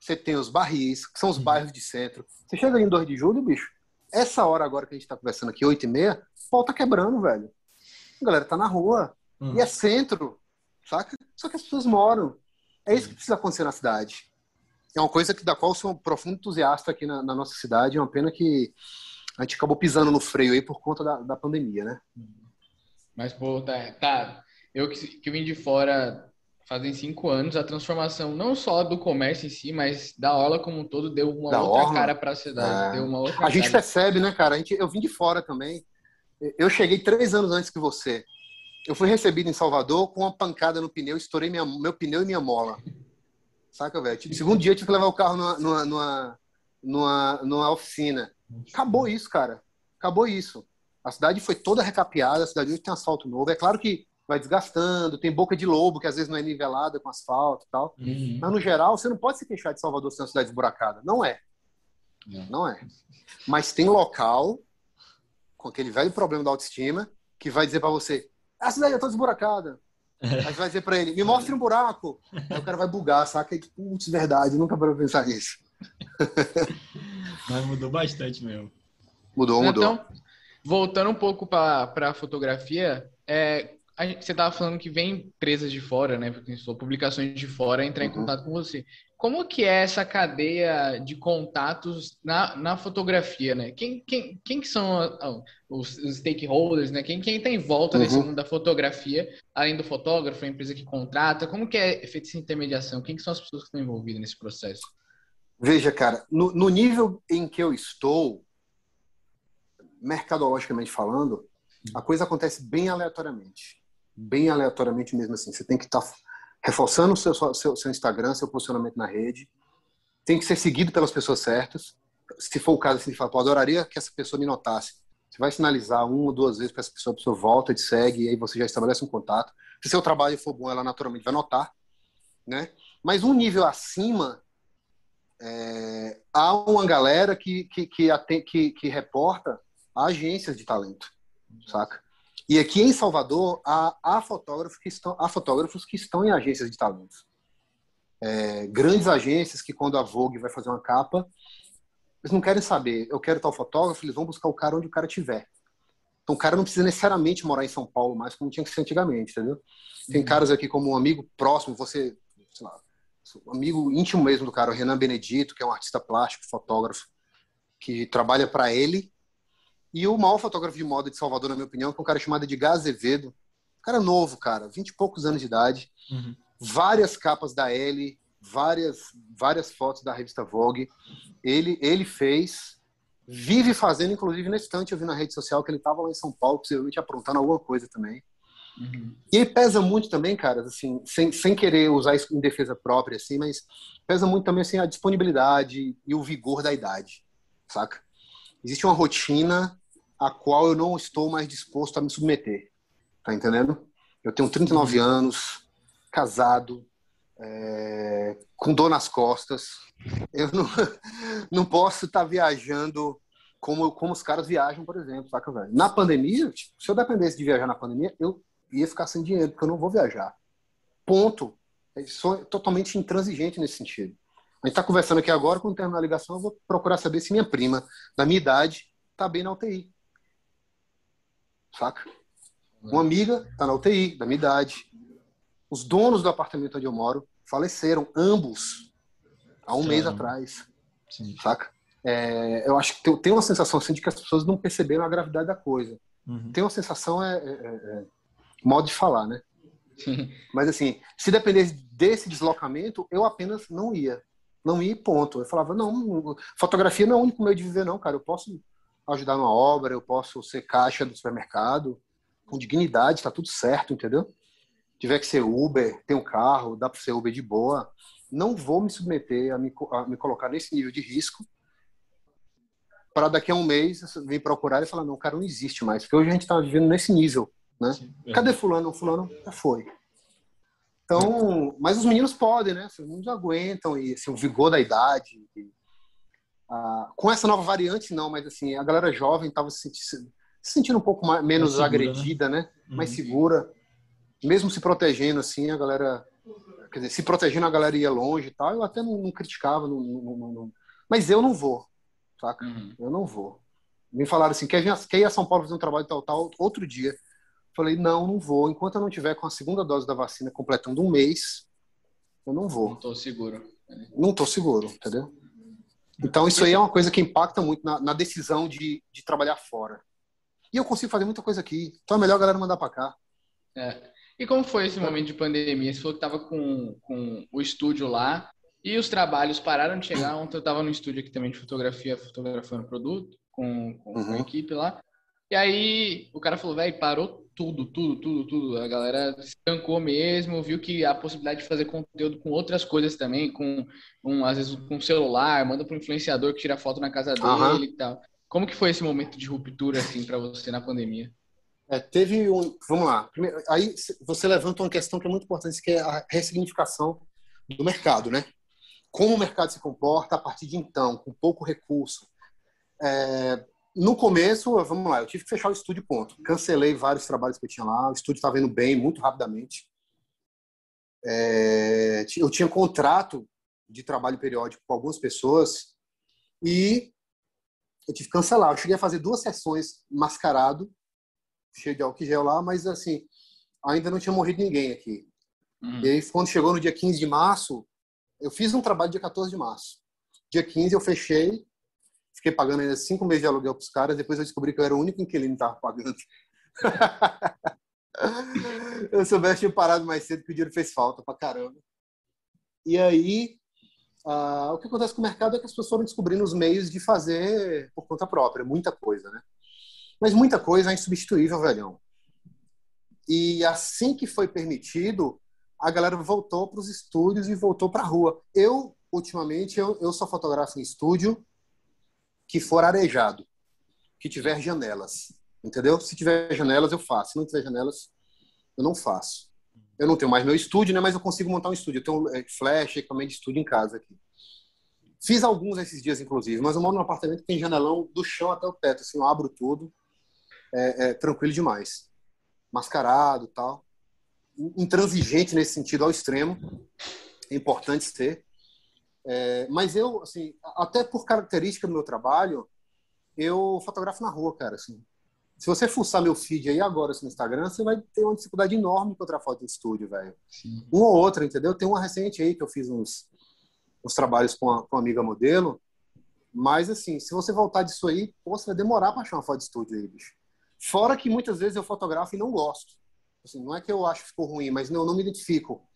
você tem os barris, que são os uhum. bairros de centro. Você chega em 2 de julho, bicho, essa hora agora que a gente tá conversando aqui, 8 e meia, o pau tá quebrando, velho. A galera tá na rua. Uhum. E é centro, saca? Só que as pessoas moram. É isso que precisa acontecer na cidade. É uma coisa que, da qual eu sou um profundo entusiasta aqui na, na nossa cidade. É uma pena que a gente acabou pisando no freio aí por conta da, da pandemia, né? Mas, pô, tá. tá. Eu que, que vim de fora fazem cinco anos, a transformação não só do comércio em si, mas da orla como um todo deu uma da outra orla. cara para a cidade. É. Deu uma outra a cara. gente percebe, né, cara? A gente, eu vim de fora também. Eu cheguei três anos antes que você. Eu fui recebido em Salvador com uma pancada no pneu, estourei minha, meu pneu e minha mola. Saca, velho? Tipo, segundo dia eu tive que levar o carro numa, numa, numa, numa, numa oficina. Acabou isso, cara. Acabou isso. A cidade foi toda recapeada, a cidade hoje tem asfalto novo. É claro que vai desgastando, tem boca de lobo que às vezes não é nivelada com asfalto e tal. Uhum. Mas no geral, você não pode se queixar de Salvador ser uma cidade esburacada. Não é. Não. não é. Mas tem local com aquele velho problema da autoestima que vai dizer para você: a cidade é toda esburacada. Aí vai dizer para ele: me mostre um buraco. Aí o cara vai bugar, saca? E, putz, verdade, nunca parou pensar nisso. Mas mudou bastante mesmo. Mudou, mudou. Então, voltando um pouco para a fotografia, é, você estava falando que vem empresas de fora, né? Publicações de fora entrar em uhum. contato com você. Como que é essa cadeia de contatos na, na fotografia, né? Quem, quem, quem que são os, os stakeholders, né? Quem está em volta uhum. desse mundo da fotografia, além do fotógrafo, a empresa que contrata? Como que é feita essa intermediação? Quem que são as pessoas que estão envolvidas nesse processo? Veja, cara, no, no nível em que eu estou, mercadologicamente falando, a coisa acontece bem aleatoriamente bem aleatoriamente mesmo assim. Você tem que estar tá reforçando o seu, seu, seu Instagram, seu posicionamento na rede. Tem que ser seguido pelas pessoas certas. Se for o caso, assim, fala, adoraria que essa pessoa me notasse. Você vai sinalizar uma ou duas vezes para essa pessoa, a pessoa volta, te segue, e aí você já estabelece um contato. Se seu trabalho for bom, ela naturalmente vai notar. Né? Mas um nível acima, é, há uma galera que, que, que, que, que reporta agências de talento, saca? E aqui em Salvador, há, há, fotógrafos, que estão, há fotógrafos que estão em agências de talentos. é, grandes agências que quando a Vogue vai fazer uma capa, eles não querem saber, eu quero tal fotógrafo, eles vão buscar o cara onde o cara tiver. Então o cara não precisa necessariamente morar em São Paulo mais como tinha que ser antigamente, entendeu? Tem uhum. caras aqui como um amigo próximo, você, sei lá, amigo íntimo mesmo do cara, o Renan Benedito, que é um artista plástico, fotógrafo, que trabalha para ele. E o maior fotógrafo de moda de Salvador, na minha opinião, que é um cara chamado de Azevedo. Cara novo, cara, vinte e poucos anos de idade. Uhum. Várias capas da L, várias, várias fotos da revista Vogue. Ele, ele fez, vive fazendo, inclusive nesse instante eu vi na rede social que ele estava lá em São Paulo, possivelmente aprontando alguma coisa também. Uhum. E aí pesa muito também, cara, assim, sem, sem querer usar isso em defesa própria, assim, mas pesa muito também assim, a disponibilidade e o vigor da idade saca? Existe uma rotina a qual eu não estou mais disposto a me submeter, tá entendendo? Eu tenho 39 uhum. anos, casado, é, com dor nas costas. Eu não, não posso estar tá viajando como, como os caras viajam, por exemplo, saca, velho? Na pandemia, tipo, se eu dependesse de viajar na pandemia, eu ia ficar sem dinheiro, porque eu não vou viajar. Ponto. Eu sou totalmente intransigente nesse sentido. A gente está conversando aqui agora, quando terminar a ligação, eu vou procurar saber se minha prima, da minha idade, está bem na UTI. Saca? Uma amiga está na UTI, da minha idade. Os donos do apartamento onde eu moro faleceram, ambos, há um Sim. mês atrás. Sim. Saca? É, eu acho que tem uma sensação assim, de que as pessoas não perceberam a gravidade da coisa. Uhum. Tem uma sensação, é, é, é, é modo de falar, né? Sim. Mas assim, se dependesse desse deslocamento, eu apenas não ia. Não ia ponto. Eu falava, não, fotografia não é o único meio de viver, não, cara. Eu posso ajudar numa obra, eu posso ser caixa do supermercado, com dignidade, tá tudo certo, entendeu? Tiver que ser Uber, tem um carro, dá para ser Uber de boa. Não vou me submeter a me, a me colocar nesse nível de risco para daqui a um mês vir procurar e falar, não, cara, não existe mais. Porque hoje a gente está vivendo nesse nível, né? É. Cadê fulano? Fulano já foi. Então, mas os meninos podem, né? Os meninos aguentam e assim, o vigor da idade. E, com essa nova variante, não, mas assim, a galera jovem estava se, se, sentindo um pouco mais, menos segura, né? agredida, né? né? Mais uhum. segura. Mesmo se protegendo, assim, a galera. Quer dizer, se protegendo, a galera ia longe e tal. Eu até não, não criticava, não, não, mas eu não vou, saca? Uhum. Eu não vou. Me falaram assim: quer, vir, quer ir a São Paulo fazer um trabalho tal, tal, outro dia. Falei, não, não vou. Enquanto eu não tiver com a segunda dose da vacina completando um mês, eu não vou. Não estou seguro. Não estou seguro, entendeu? Então, isso aí é uma coisa que impacta muito na, na, decisão de, de trabalhar fora. E eu consigo fazer muita coisa aqui. Então, é melhor a galera mandar para cá. É. E como foi esse momento de pandemia? Você falou que estava com, com o estúdio lá e os trabalhos pararam de chegar. Ontem eu estava no estúdio aqui também de fotografia, fotografando produto com, com uhum. a equipe lá. E aí o cara falou, velho, parou tudo, tudo, tudo, tudo. A galera estancou mesmo, viu que a possibilidade de fazer conteúdo com outras coisas também, com um, às vezes com celular, manda para um influenciador que tira foto na casa dele uhum. e tal. Como que foi esse momento de ruptura assim para você na pandemia? É, teve um, vamos lá. Primeiro, aí você levanta uma questão que é muito importante, que é a ressignificação do mercado, né? Como o mercado se comporta a partir de então, com pouco recurso. É, no começo, vamos lá, eu tive que fechar o estúdio, ponto. Cancelei vários trabalhos que eu tinha lá, o estúdio estava indo bem, muito rapidamente. É, eu tinha contrato de trabalho periódico com algumas pessoas e eu tive que cancelar. Eu cheguei a fazer duas sessões mascarado, cheio de álcool gel lá, mas assim, ainda não tinha morrido ninguém aqui. Uhum. E aí, quando chegou no dia 15 de março, eu fiz um trabalho dia 14 de março. Dia 15 eu fechei, Fiquei pagando ainda cinco meses de aluguel para os caras. Depois eu descobri que eu era o único inquilino que estava pagando. eu soubesse, tinha parado mais cedo que o dinheiro fez falta para caramba. E aí, uh, o que acontece com o mercado é que as pessoas foram descobrindo os meios de fazer por conta própria, muita coisa, né? Mas muita coisa é insubstituível, velhão. E assim que foi permitido, a galera voltou para os estúdios e voltou para a rua. Eu, ultimamente, eu, eu só fotografo em estúdio que for arejado, que tiver janelas, entendeu? Se tiver janelas, eu faço. Se não tiver janelas, eu não faço. Eu não tenho mais meu estúdio, né? Mas eu consigo montar um estúdio. Eu tenho é, flash, equipamento de estúdio em casa aqui. Fiz alguns esses dias, inclusive, mas eu moro num apartamento que tem janelão do chão até o teto. Assim, eu abro tudo. É, é tranquilo demais. Mascarado tal. Intransigente nesse sentido ao extremo. é importante ser. É, mas eu, assim, até por característica do meu trabalho, eu fotografo na rua, cara. Assim. Se você fuçar meu feed aí agora assim, no Instagram, você vai ter uma dificuldade enorme encontrar foto em estúdio, velho. Uma ou outra, entendeu? Tem uma recente aí que eu fiz uns, uns trabalhos com, a, com uma amiga modelo. Mas, assim, se você voltar disso aí, pô, você vai demorar para achar uma foto de estúdio aí, bicho. Fora que muitas vezes eu fotografo e não gosto. Assim, não é que eu acho que ficou ruim, mas não, não me identifico.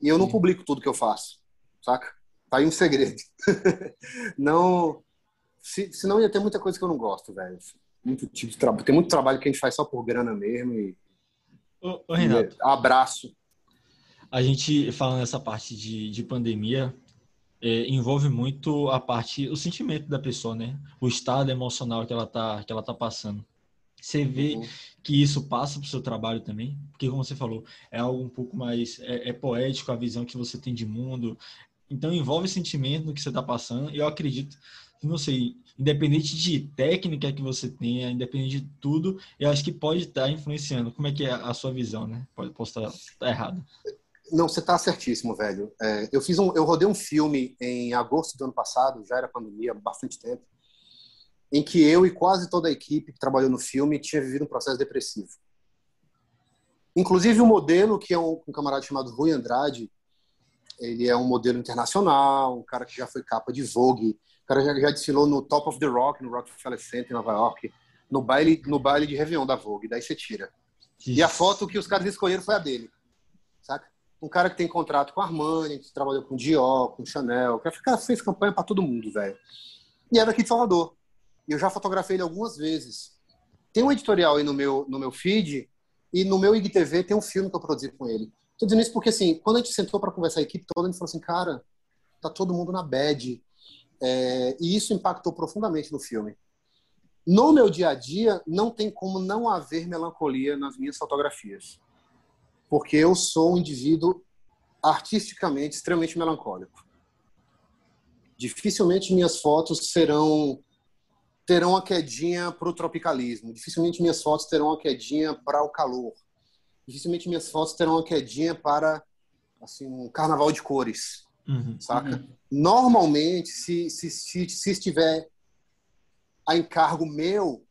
E eu não Sim. publico tudo que eu faço, saca? Tá aí um segredo. não. Se, senão ia ter muita coisa que eu não gosto, velho. Muito tipo de trabalho. Tem muito trabalho que a gente faz só por grana mesmo. E, ô, ô Renato. E, abraço. A gente, falando nessa parte de, de pandemia, é, envolve muito a parte, o sentimento da pessoa, né? O estado emocional que ela tá, que ela tá passando. Você vê uhum. que isso passa para o seu trabalho também, porque como você falou, é algo um pouco mais é, é, poético a visão que você tem de mundo. Então envolve sentimento no que você está passando. Eu acredito, não sei, independente de técnica que você tenha, independente de tudo, eu acho que pode estar tá influenciando. Como é que é a sua visão, né? Pode, estar, estar errado. Não, você está certíssimo, velho. É, eu fiz um, eu rodei um filme em agosto do ano passado, já era pandemia, bastante tempo em que eu e quase toda a equipe que trabalhou no filme tinha vivido um processo depressivo. Inclusive o modelo, que é um, um camarada chamado Rui Andrade, ele é um modelo internacional, um cara que já foi capa de Vogue, o cara já, já desfilou no Top of the Rock, no Rockefeller Center em Nova York, no baile, no baile de Réveillon da Vogue, daí você tira. Isso. E a foto que os caras escolheram foi a dele, saca? Um cara que tem contrato com a Armani, que trabalhou com Dior, com Chanel, que fez campanha para todo mundo, velho. E era daqui de Salvador. E eu já fotografei ele algumas vezes. Tem um editorial aí no meu, no meu feed e no meu IGTV tem um filme que eu produzi com ele. Tô dizendo isso porque, assim, quando a gente sentou para conversar a equipe toda, a gente falou assim, cara, tá todo mundo na bad. É, e isso impactou profundamente no filme. No meu dia a dia, não tem como não haver melancolia nas minhas fotografias. Porque eu sou um indivíduo artisticamente extremamente melancólico. Dificilmente minhas fotos serão terão uma quedinha para o tropicalismo. Dificilmente minhas fotos terão uma quedinha para o calor. Dificilmente minhas fotos terão uma quedinha para assim um carnaval de cores, uhum, saca? Uhum. Normalmente, se, se, se, se, estiver a encargo meu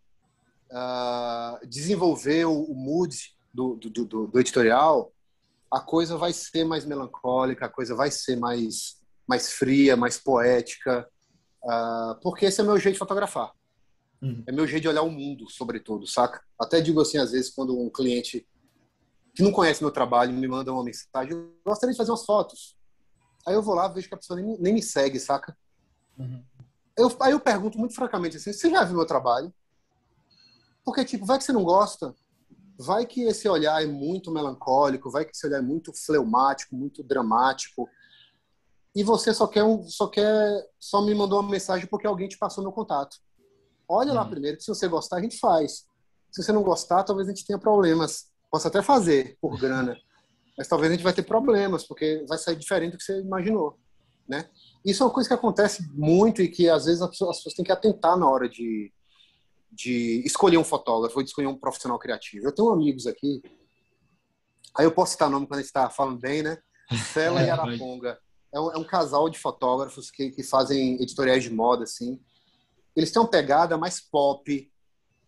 uh, desenvolver o, o mood do, do, do, do editorial, a coisa vai ser mais melancólica, a coisa vai ser mais mais fria, mais poética, uh, porque esse é o meu jeito de fotografar. Uhum. É meu jeito de olhar o mundo, sobretudo, saca? Até digo assim, às vezes, quando um cliente que não conhece meu trabalho me manda uma mensagem, eu gostaria de fazer umas fotos. Aí eu vou lá, vejo que a pessoa nem, nem me segue, saca? Uhum. Eu, aí eu pergunto muito francamente assim, você já viu meu trabalho? Porque, tipo, vai que você não gosta, vai que esse olhar é muito melancólico, vai que esse olhar é muito fleumático, muito dramático, e você só quer, um, só quer, só me mandou uma mensagem porque alguém te passou meu contato. Olha lá uhum. primeiro, que se você gostar, a gente faz. Se você não gostar, talvez a gente tenha problemas. Posso até fazer por grana, mas talvez a gente vai ter problemas, porque vai sair diferente do que você imaginou, né? Isso é uma coisa que acontece muito e que às vezes as pessoas, as pessoas têm que atentar na hora de, de escolher um fotógrafo ou de escolher um profissional criativo. Eu tenho amigos aqui, aí eu posso citar nome quando a gente está falando bem, né? Cela e Araponga. É um, é um, casal de fotógrafos que, que fazem editoriais de moda, assim eles têm uma pegada mais pop,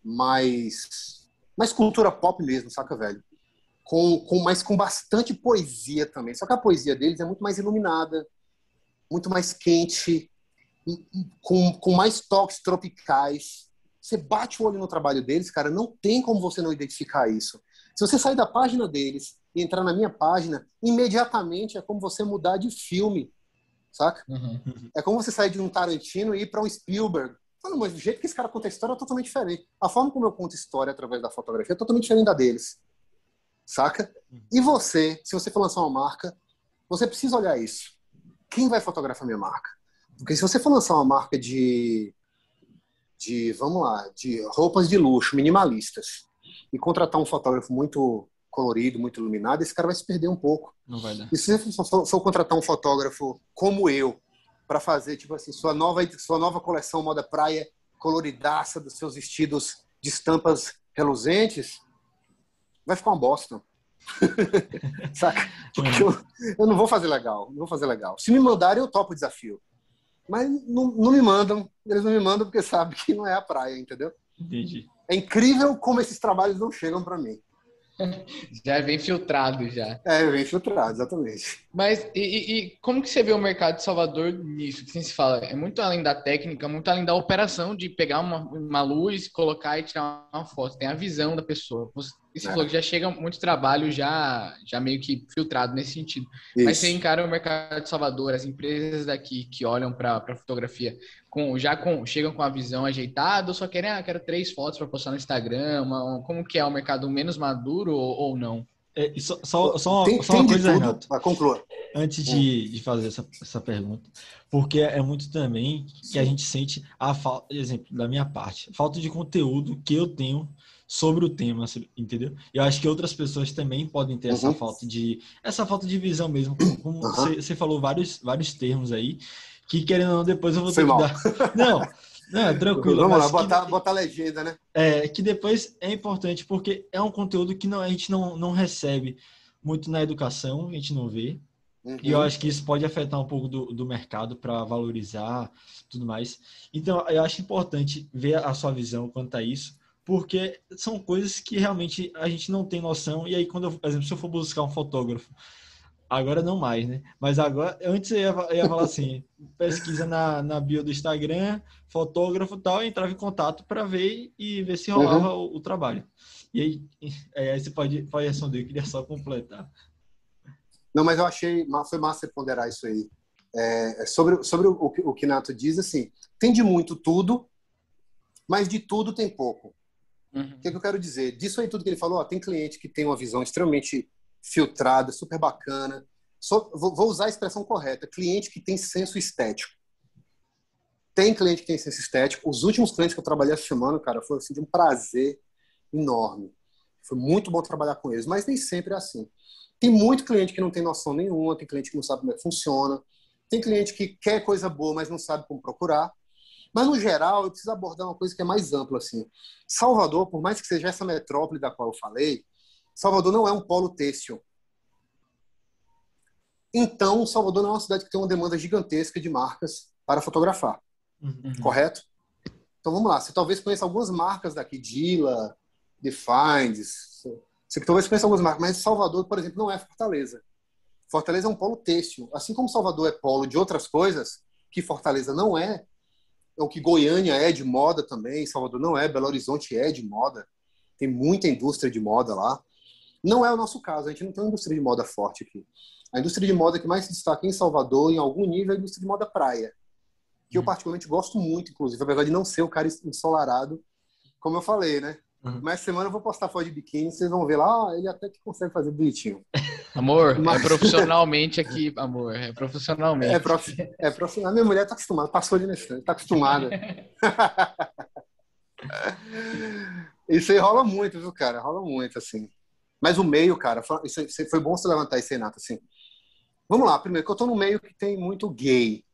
mais, mais cultura pop mesmo, saca, velho? Com, com, mas com bastante poesia também. Só que a poesia deles é muito mais iluminada, muito mais quente, com, com mais toques tropicais. Você bate o olho no trabalho deles, cara, não tem como você não identificar isso. Se você sair da página deles e entrar na minha página, imediatamente é como você mudar de filme, saca? Uhum. É como você sair de um Tarantino e ir para um Spielberg, Fala, mas o jeito que esse cara conta a história é totalmente diferente. A forma como eu conto história através da fotografia é totalmente diferente da deles. Saca? Uhum. E você, se você for lançar uma marca, você precisa olhar isso. Quem vai fotografar minha marca? Porque se você for lançar uma marca de, de vamos lá, de roupas de luxo, minimalistas, e contratar um fotógrafo muito colorido, muito iluminado, esse cara vai se perder um pouco. Não vai dar. E se você for, for contratar um fotógrafo como eu, para fazer tipo assim sua nova sua nova coleção moda praia coloridaça dos seus vestidos de estampas reluzentes, vai ficar uma bosta. Saca? Eu, eu não vou fazer legal, não vou fazer legal. Se me mandarem, eu topo o desafio. Mas não, não me mandam, eles não me mandam porque sabem que não é a praia, entendeu? Entendi. É incrível como esses trabalhos não chegam para mim. Já vem filtrado já. É, vem filtrado, exatamente. Mas e, e, como que você vê o mercado de Salvador nisso? Que se fala, é muito além da técnica, muito além da operação de pegar uma, uma luz, colocar e tirar uma foto. Tem a visão da pessoa. Você, você é. falou que já chega muito trabalho já, já meio que filtrado nesse sentido. Isso. Mas você encara o mercado de Salvador, as empresas daqui que olham para a fotografia, com, já com, chegam com a visão ajeitada ou só querem, ah, quero três fotos para postar no Instagram? Uma, como que é o mercado menos maduro ou, ou não? É, só, só, só, tem, só uma coisa, tudo, Renato. Conclua. Antes de, de fazer essa, essa pergunta, porque é muito também que a gente sente a falta, exemplo, da minha parte, falta de conteúdo que eu tenho sobre o tema, entendeu? Eu acho que outras pessoas também podem ter uhum. essa falta de essa falta de visão mesmo, como uhum. você, falou vários vários termos aí que querendo ou não depois eu vou ter que dar. Não, não, é tranquilo. Vamos lá, botar, que, botar legenda, né? É, que depois é importante porque é um conteúdo que não, a gente não, não recebe muito na educação, a gente não vê. Uhum. E eu acho que isso pode afetar um pouco do, do mercado para valorizar tudo mais. Então, eu acho importante ver a sua visão quanto a isso, porque são coisas que realmente a gente não tem noção. E aí, quando eu, por exemplo, se eu for buscar um fotógrafo, agora não mais, né? Mas agora, antes eu ia, eu ia falar assim: pesquisa na, na bio do Instagram, fotógrafo e tal, entrava em contato para ver e ver se rolava uhum. o, o, trabalho. E aí, é, aí você pode, pode responder, eu queria só completar. Não, mas eu achei, foi massa ponderar isso aí. É, é sobre sobre o, o que Nato diz, assim, tem de muito tudo, mas de tudo tem pouco. Uhum. O que, é que, eu quero dizer? Disso aí tudo que ele falou, ó, tem cliente que tem uma visão extremamente filtrada, super bacana. Só, vou, vou, usar a expressão correta: cliente que tem senso estético. Tem cliente que tem senso estético. Os últimos clientes que eu trabalhei essa semana, cara, foi assim, de um prazer enorme. Foi muito bom trabalhar com eles, mas nem sempre é assim. Tem muito cliente que não tem noção nenhuma, tem cliente que não sabe como é que funciona, tem cliente que quer coisa boa, mas não sabe como procurar. Mas, no geral, eu preciso abordar uma coisa que é mais ampla. Assim. Salvador, por mais que seja essa metrópole da qual eu falei, Salvador não é um polo têxtil. Então, Salvador não é uma cidade que tem uma demanda gigantesca de marcas para fotografar. Uhum. Correto? Então, vamos lá. Você talvez conheça algumas marcas daqui, Dila, Defines. Você talvez conheça algumas marcas, mas Salvador, por exemplo, não é Fortaleza. Fortaleza é um polo têxtil. Assim como Salvador é polo de outras coisas, que Fortaleza não é, é o que Goiânia é de moda também, Salvador não é, Belo Horizonte é de moda, tem muita indústria de moda lá. Não é o nosso caso, a gente não tem uma indústria de moda forte aqui. A indústria de moda que mais se destaca em Salvador, em algum nível, é a indústria de moda praia, que eu uhum. particularmente gosto muito, inclusive, apesar de não ser o cara ensolarado, como eu falei, né? Uhum. Mas semana eu vou postar foto de biquíni, vocês vão ver lá, ah, ele até que consegue fazer bonitinho. Amor, é Mas... é profissionalmente aqui, amor, é profissionalmente. É, prof... é profissional. A minha mulher tá acostumada, passou de nesse tá acostumada. isso aí rola muito, viu, cara? Rola muito, assim. Mas o meio, cara, isso foi bom você levantar esse Renato, assim. Vamos lá, primeiro, que eu tô no meio que tem muito gay,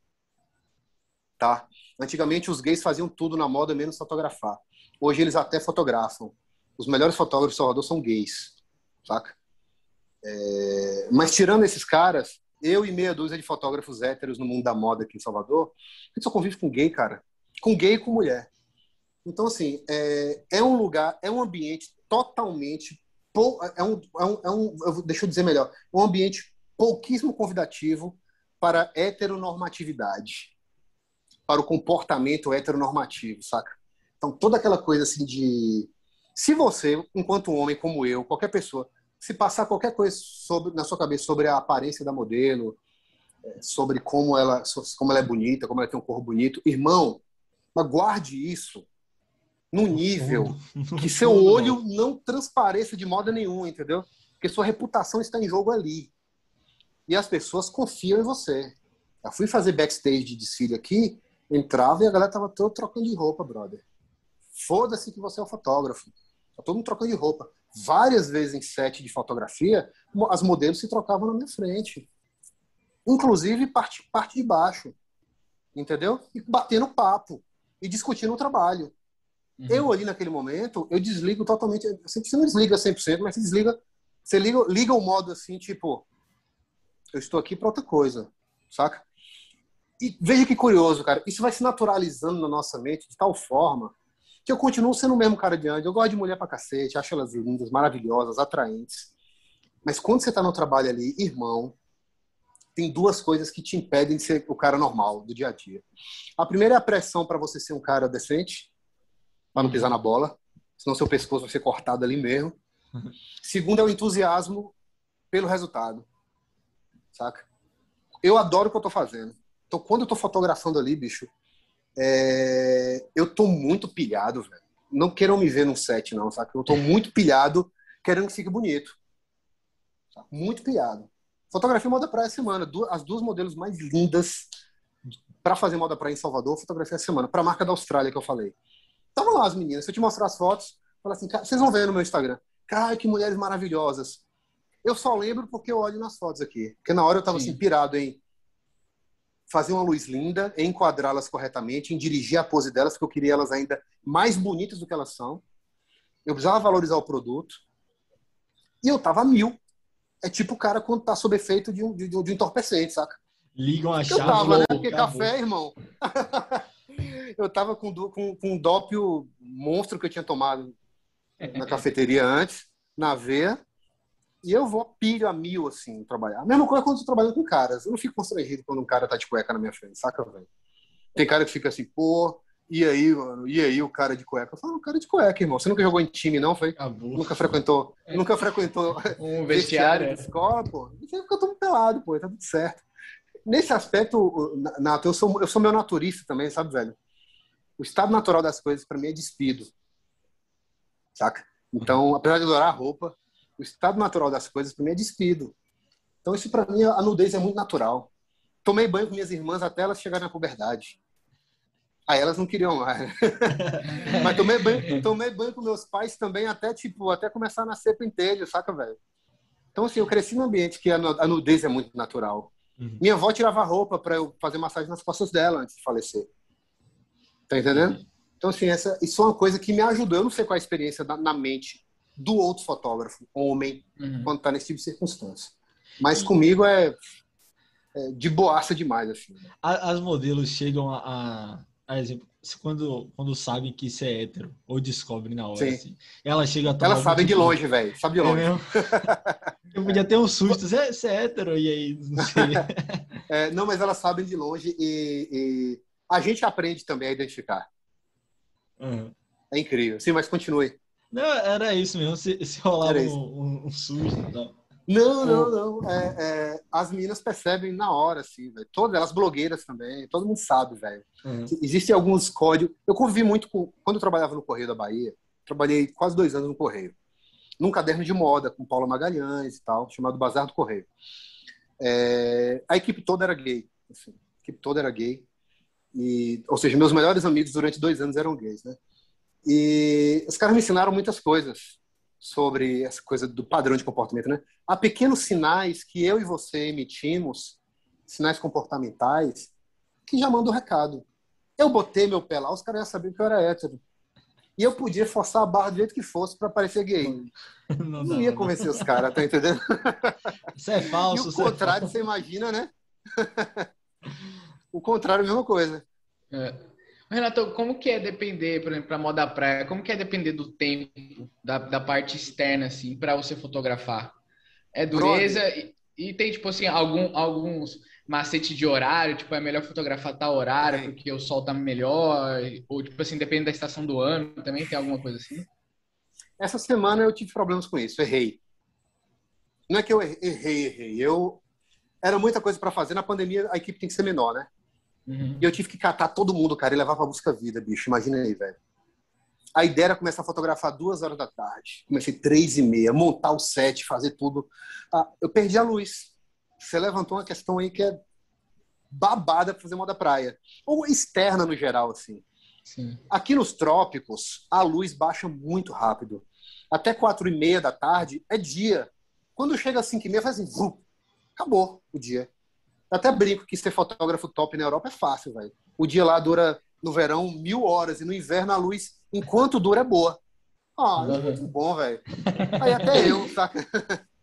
tá? Antigamente os gays faziam tudo na moda, menos fotografar. Hoje eles até fotografam. Os melhores fotógrafos de Salvador são gays, saca? É... Mas tirando esses caras, eu e meia dúzia de fotógrafos héteros no mundo da moda aqui em Salvador, a gente só convive com gay, cara. Com gay e com mulher. Então, assim, é, é um lugar, é um ambiente totalmente. É um, é um, é um, deixa eu dizer melhor, um ambiente pouquíssimo convidativo para heteronormatividade, para o comportamento heteronormativo, saca? Então, toda aquela coisa assim de. Se você, enquanto homem como eu, qualquer pessoa, se passar qualquer coisa sobre, na sua cabeça sobre a aparência da modelo, é, sobre como ela, como ela é bonita, como ela tem um corpo bonito, irmão, mas guarde isso num nível que seu olho não transpareça de modo nenhum, entendeu? Porque sua reputação está em jogo ali. E as pessoas confiam em você. Eu fui fazer backstage de desfile aqui, entrava e a galera tava toda trocando de roupa, brother. Foda-se que você é o fotógrafo. Tá todo mundo trocando de roupa. Várias vezes em set de fotografia, as modelos se trocavam na minha frente. Inclusive parte, parte de baixo. Entendeu? E batendo papo. E discutindo o trabalho. Uhum. Eu ali naquele momento, eu desligo totalmente. Você não desliga 100%, mas você desliga Você liga, liga o modo assim, tipo, eu estou aqui para outra coisa, saca? E veja que curioso, cara. Isso vai se naturalizando na nossa mente de tal forma que eu continuo sendo o mesmo cara de antes. Eu gosto de mulher pra cacete, acho elas lindas, maravilhosas, atraentes. Mas quando você tá no trabalho ali, irmão, tem duas coisas que te impedem de ser o cara normal do dia a dia. A primeira é a pressão para você ser um cara decente, para não pisar na bola, senão seu pescoço vai ser cortado ali mesmo. Segundo é o entusiasmo pelo resultado, saca? Eu adoro o que eu tô fazendo. Então, quando eu tô fotografando ali, bicho, é... eu tô muito pilhado, velho. Não queiram me ver num set, não, saca? Eu tô muito pilhado, querendo que fique bonito. Muito pilhado. Fotografia moda praia semana. As duas modelos mais lindas para fazer moda praia em Salvador, fotografia semana. Para a marca da Austrália que eu falei. Estavam lá as meninas. Se eu te mostrar as fotos, fala assim, vocês vão ver no meu Instagram. Cara, que mulheres maravilhosas. Eu só lembro porque eu olho nas fotos aqui. Porque na hora eu estava assim, pirado em fazer uma luz linda, em enquadrá-las corretamente, em dirigir a pose delas, porque eu queria elas ainda mais bonitas do que elas são. Eu precisava valorizar o produto. E eu tava mil é tipo o cara quando tá sob efeito de um, de, de um entorpecente, saca? Ligam a chave. Eu tava, né? Porque acabou. café, irmão. eu tava com, com, com um dópio monstro que eu tinha tomado na cafeteria antes, na veia. E eu vou pilho a mil, assim, trabalhar. A mesma coisa quando eu tô trabalhando com caras. Eu não fico constrangido quando um cara tá de cueca na minha frente, saca, velho? Tem cara que fica assim, pô, e aí, mano? E aí o cara de cueca? Eu falo, o cara de cueca, irmão. Você nunca jogou em time, não? Foi? Nunca frequentou. É. Nunca frequentou um vestiário de escola, pô. Você fica todo pelado, pô, tá tudo certo. Nesse aspecto, Nato, eu sou, eu sou meu naturista também, sabe, velho? O estado natural das coisas, para mim, é despido. Saca? Então, apesar de adorar a roupa, o estado natural das coisas, para mim, é despido. Então, isso para mim, a nudez é muito natural. Tomei banho com minhas irmãs até elas chegarem na puberdade. Aí elas não queriam mais. Mas tomei banho, tomei banho com meus pais também até, tipo, até começar a nascer pentelho, saca, velho? Então, assim, eu cresci num ambiente que a nudez é muito natural. Uhum. Minha avó tirava roupa para eu fazer massagem nas costas dela antes de falecer. Tá entendendo? Uhum. Então, assim, essa, isso é uma coisa que me ajudou. Eu não sei qual é a experiência na, na mente do outro fotógrafo, homem, uhum. quando tá nesse tipo de circunstância. Mas comigo é, é de boaça demais, assim. As modelos chegam a, a exemplo, quando, quando sabem que isso é hétero, ou descobrem na hora, Sim. assim. Ela chega a tomar Elas sabem de longe, velho. Sabe de longe. É eu podia ter um susto, você é, você é hétero, e aí, não sei. É, não, mas elas sabem de longe e, e, a gente aprende também a identificar. Uhum. É incrível. Sim, mas continue. Não, era isso mesmo, se, se rolava um, um, susto e tal. Não, não, não. É, é, as meninas percebem na hora, assim, velho. Todas elas blogueiras também, todo mundo sabe, velho. Uhum. Existem alguns códigos. Eu convivi muito com. Quando eu trabalhava no Correio da Bahia, trabalhei quase dois anos no Correio. Num caderno de moda com Paula Magalhães e tal, chamado Bazar do Correio. É, a equipe toda era gay. Assim, a equipe toda era gay. E, ou seja, meus melhores amigos durante dois anos eram gays, né? E os caras me ensinaram muitas coisas sobre essa coisa do padrão de comportamento, né? Há pequenos sinais que eu e você emitimos, sinais comportamentais, que já mandam o recado. Eu botei meu pé lá, os caras já sabiam que eu era hétero. E eu podia forçar a barra do jeito que fosse para parecer gay. Não, não ia convencer os caras, tá entendendo? Isso é falso. E o é contrário, é você imagina, né? o contrário, a mesma coisa. É. Renato, como que é depender, por exemplo, para moda praia, como que é depender do tempo, da, da parte externa, assim, para você fotografar? É dureza e, e, tem, tipo assim, algum, alguns macetes de horário, tipo, é melhor fotografar tal horário porque o sol tá melhor, ou, tipo assim, depende da estação do ano, também tem alguma coisa assim? Essa semana eu tive problemas com isso, errei. Não é que eu errei, errei, eu... Era muita coisa para fazer, na pandemia a equipe tem que ser menor, né? Uhum. E eu tive que catar todo mundo, cara, e levar pra busca vida, bicho. Imagina aí, velho. A ideia era começar a fotografar duas horas da tarde. Comecei três e meia, montar o set, fazer tudo. Ah, eu perdi a luz. Você levantou uma questão aí que é babada pra fazer moda praia. Ou externa no geral, assim. Sim. Aqui nos trópicos, a luz baixa muito rápido. Até quatro e meia da tarde é dia. Quando chega às cinco e meia, faz assim, acabou o dia. Até brinco que ser fotógrafo top na Europa é fácil, velho. O dia lá dura, no verão, mil horas, e no inverno a luz, enquanto dura, é boa. Ah, é muito bom, velho. Aí até eu, saca?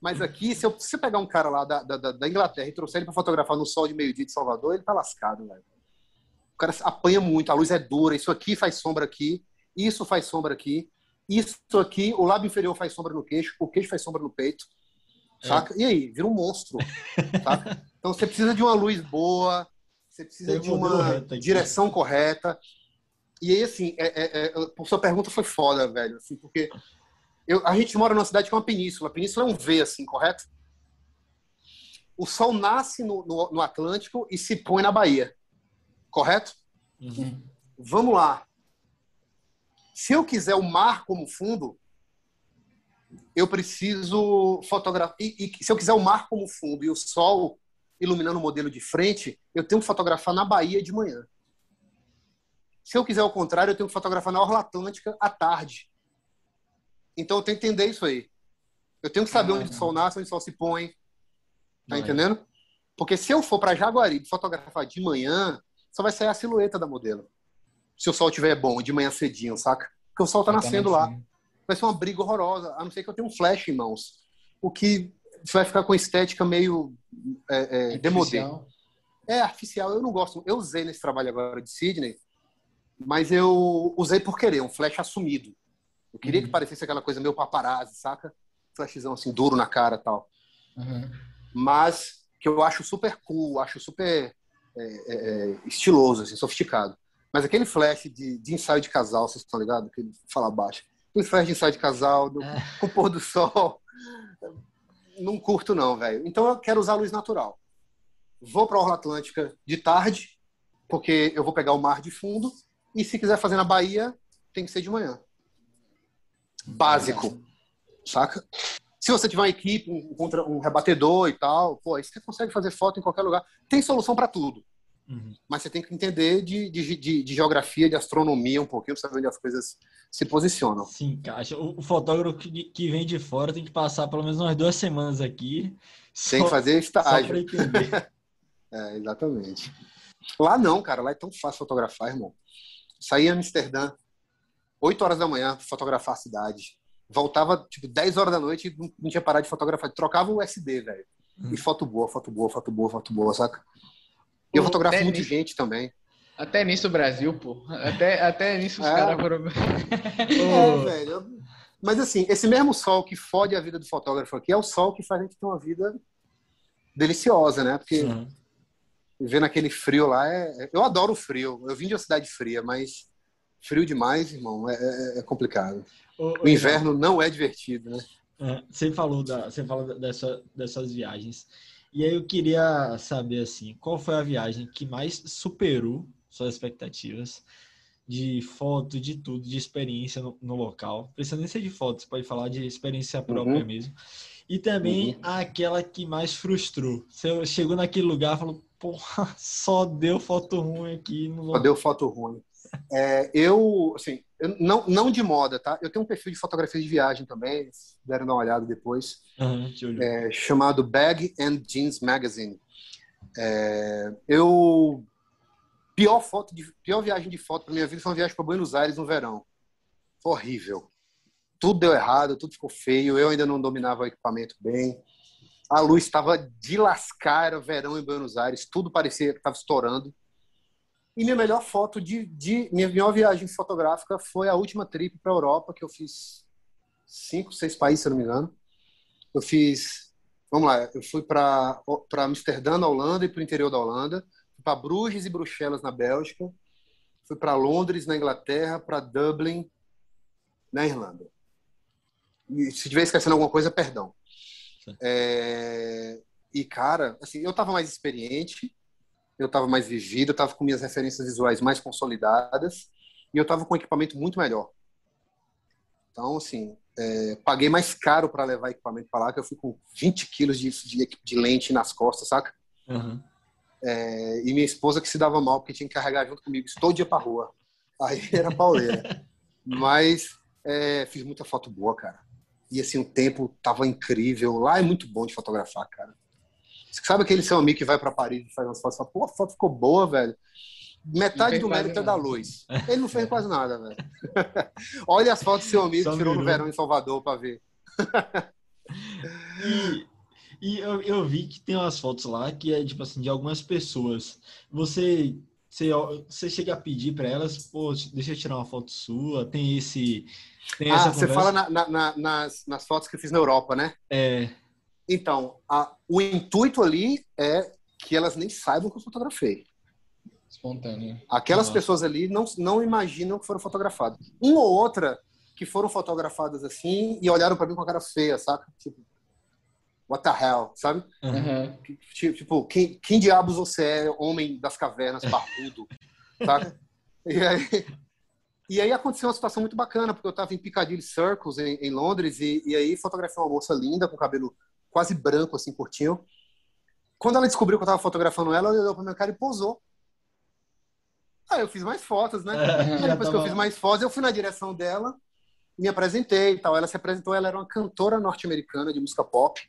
Mas aqui, se, eu, se pegar um cara lá da, da, da Inglaterra e trouxer ele para fotografar no sol de meio-dia de Salvador, ele tá lascado, velho. O cara apanha muito, a luz é dura, isso aqui faz sombra aqui, isso faz sombra aqui, isso aqui, o lábio inferior faz sombra no queixo, o queixo faz sombra no peito, é. saca? E aí, vira um monstro, saca? Então você precisa de uma luz boa, você precisa de uma direção correta. E aí, assim, é, é, é, a sua pergunta foi foda, velho, assim, porque eu, a gente mora numa cidade que é uma península. A península é um V, assim, correto? O sol nasce no, no, no Atlântico e se põe na Bahia. Correto? Uhum. Vamos lá. Se eu quiser o mar como fundo, eu preciso fotografar. E, e, se eu quiser o mar como fundo e o sol iluminando o modelo de frente, eu tenho que fotografar na Bahia de manhã. Se eu quiser o contrário, eu tenho que fotografar na Orla Atlântica à tarde. Então eu tenho que entender isso aí. Eu tenho que saber ah, onde o sol nasce, onde o sol se põe. Tá entendendo? Porque se eu for para Jaguaribe fotografar de manhã, só vai sair a silhueta da modelo. Se o sol estiver bom, de manhã cedinho, saca? Porque o sol tá nascendo lá. Vai ser uma briga horrorosa, a não ser que eu tenha um flash em mãos. O que vai ficar com estética meio é, é, demodê. É artificial, eu não gosto. Eu usei nesse trabalho agora de Sydney, mas eu usei por querer, um flash assumido. Eu queria uhum. que parecesse aquela coisa meio paparazzi, saca? Flashzão assim, duro na cara tal. Uhum. Mas que eu acho super cool, acho super é, é, é, estiloso, assim, sofisticado. Mas aquele flash de, de ensaio de casal, vocês estão ligados? Que fala baixo. Aquele flash de ensaio de casal, do, é. com o pôr do sol. Não curto, não, velho. Então eu quero usar luz natural. Vou para a Orla Atlântica de tarde, porque eu vou pegar o mar de fundo. E se quiser fazer na Bahia, tem que ser de manhã básico, saca? Se você tiver uma equipe, um, um rebatedor e tal, pô, aí você consegue fazer foto em qualquer lugar. Tem solução para tudo. Uhum. Mas você tem que entender de, de, de, de, geografia, de astronomia um pouquinho, para saber onde as coisas se posicionam. Sim, Caixa. O, o fotógrafo que, que, vem de fora tem que passar pelo menos umas duas semanas aqui. Tem só, que fazer estágio. é, exatamente. Lá não, cara. Lá é tão fácil fotografar, irmão. Saí em Amsterdã, 8 horas da manhã fotografar a cidade. Voltava, tipo, 10 horas da noite e não, tinha parado de fotografar. Trocava o SD, velho. Hum. E foto boa, foto boa, foto boa, foto boa, saca? E eu fotografo muita nisso, gente também. Até nisso o Brasil, pô. Até, até nisso os é. caras foram... é, velho. Mas assim, esse mesmo sol que fode a vida do fotógrafo aqui é o sol que faz a gente ter uma vida deliciosa, né? Porque Sim. vendo aquele frio lá é. Eu adoro o frio. Eu vim de uma cidade fria, mas frio demais, irmão, é, é, é complicado. O, o inverno não é divertido, né? É, você falou da, você falou dessa, dessas viagens. E aí eu queria saber assim, qual foi a viagem que mais superou suas expectativas de foto, de tudo, de experiência no, no local. Precisa nem ser de foto, você pode falar de experiência própria uhum. mesmo. E também uhum. aquela que mais frustrou. Você chegou naquele lugar e falou, porra, só deu foto ruim aqui. No... Só deu foto ruim. É, eu, assim, eu, não, não de moda, tá? Eu tenho um perfil de fotografia de viagem também, se puderem dar uma olhada depois, uhum, é, chamado Bag and Jeans Magazine. É, eu pior foto de pior viagem de foto para minha vida foi uma viagem para Buenos Aires no verão. Foi horrível. Tudo deu errado, tudo ficou feio. Eu ainda não dominava o equipamento bem. A luz estava de lascar, era verão em Buenos Aires, tudo parecia que estava estourando. E minha melhor foto de, de minha melhor viagem fotográfica foi a última trip para a Europa que eu fiz cinco, seis países, se eu não me engano. Eu fiz, vamos lá, eu fui para para Amsterdã, na Holanda e para o interior da Holanda, para Bruges e Bruxelas na Bélgica, fui para Londres na Inglaterra, para Dublin na Irlanda. E se estiver esquecendo alguma coisa, perdão. É... E cara, assim, eu estava mais experiente eu estava mais vivido, eu estava com minhas referências visuais mais consolidadas e eu estava com um equipamento muito melhor. Então, assim, é, paguei mais caro para levar equipamento para lá, que eu fui com 20 quilos de, de, de lente nas costas, saca? Uhum. É, e minha esposa que se dava mal, porque tinha que carregar junto comigo todo dia para rua. Aí era pauleira. Mas é, fiz muita foto boa, cara. E assim, o tempo tava incrível. Lá é muito bom de fotografar, cara. Sabe aquele seu amigo que vai para Paris e faz umas fotos e fala, pô, a foto ficou boa, velho. Metade do mérito é da luz. Ele não fez quase nada, velho. Olha as fotos do seu amigo que tirou no verão em Salvador para ver. E, e eu, eu vi que tem umas fotos lá que é, tipo assim, de algumas pessoas. Você você, você chega a pedir para elas, pô, deixa eu tirar uma foto sua, tem esse. Tem ah, você fala na, na, nas, nas fotos que eu fiz na Europa, né? É. Então, a, o intuito ali é que elas nem saibam que eu fotografei. Espontâneo. Aquelas Nossa. pessoas ali não, não imaginam que foram fotografadas. Uma ou outra que foram fotografadas assim e olharam para mim com a cara feia, saca? Tipo, what the hell, sabe? Uhum. Tipo, quem, quem diabos você é, homem das cavernas, barbudo, sabe? E aí, e aí aconteceu uma situação muito bacana, porque eu estava em Piccadilly Circles, em, em Londres, e, e, aí fotografei uma moça linda, com cabelo quase branco, assim, curtinho. Quando ela descobriu que eu estava fotografando ela, ela olhou para minha cara e posou. Aí eu fiz mais fotos, né? É, depois tava... que eu fiz mais fotos, eu fui na direção dela, me apresentei e tal. Ela se apresentou, ela era uma cantora norte-americana de música pop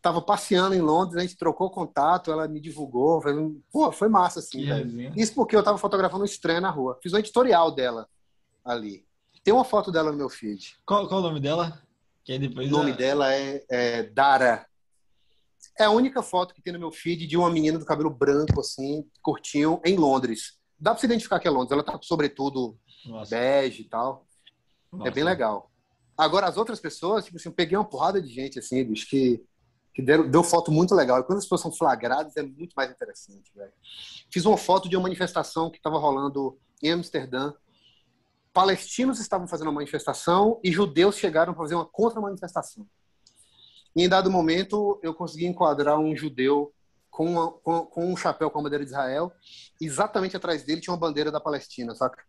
tava passeando em Londres, a gente trocou contato, ela me divulgou, foi, pô, foi massa assim, Isso porque eu tava fotografando um estranho na rua. Fiz um editorial dela ali. Tem uma foto dela no meu feed. Qual, qual o nome dela? O nome dela é, é, Dara. É a única foto que tem no meu feed de uma menina do cabelo branco, assim, curtinho, em Londres. Dá pra se identificar que é Londres. Ela tá sobretudo Nossa. bege e tal. Nossa. É bem legal. Agora, as outras pessoas, tipo assim, eu peguei uma porrada de gente, assim, bicho, que que deu, deu foto muito legal. E quando as pessoas são flagradas, é muito mais interessante, velho. Fiz uma foto de uma manifestação que estava rolando em Amsterdã. Palestinos estavam fazendo uma manifestação e judeus chegaram para fazer uma contra-manifestação. E em dado momento, eu consegui enquadrar um judeu com, uma, com, com, um chapéu com a bandeira de Israel. Exatamente atrás dele tinha uma bandeira da Palestina, saca?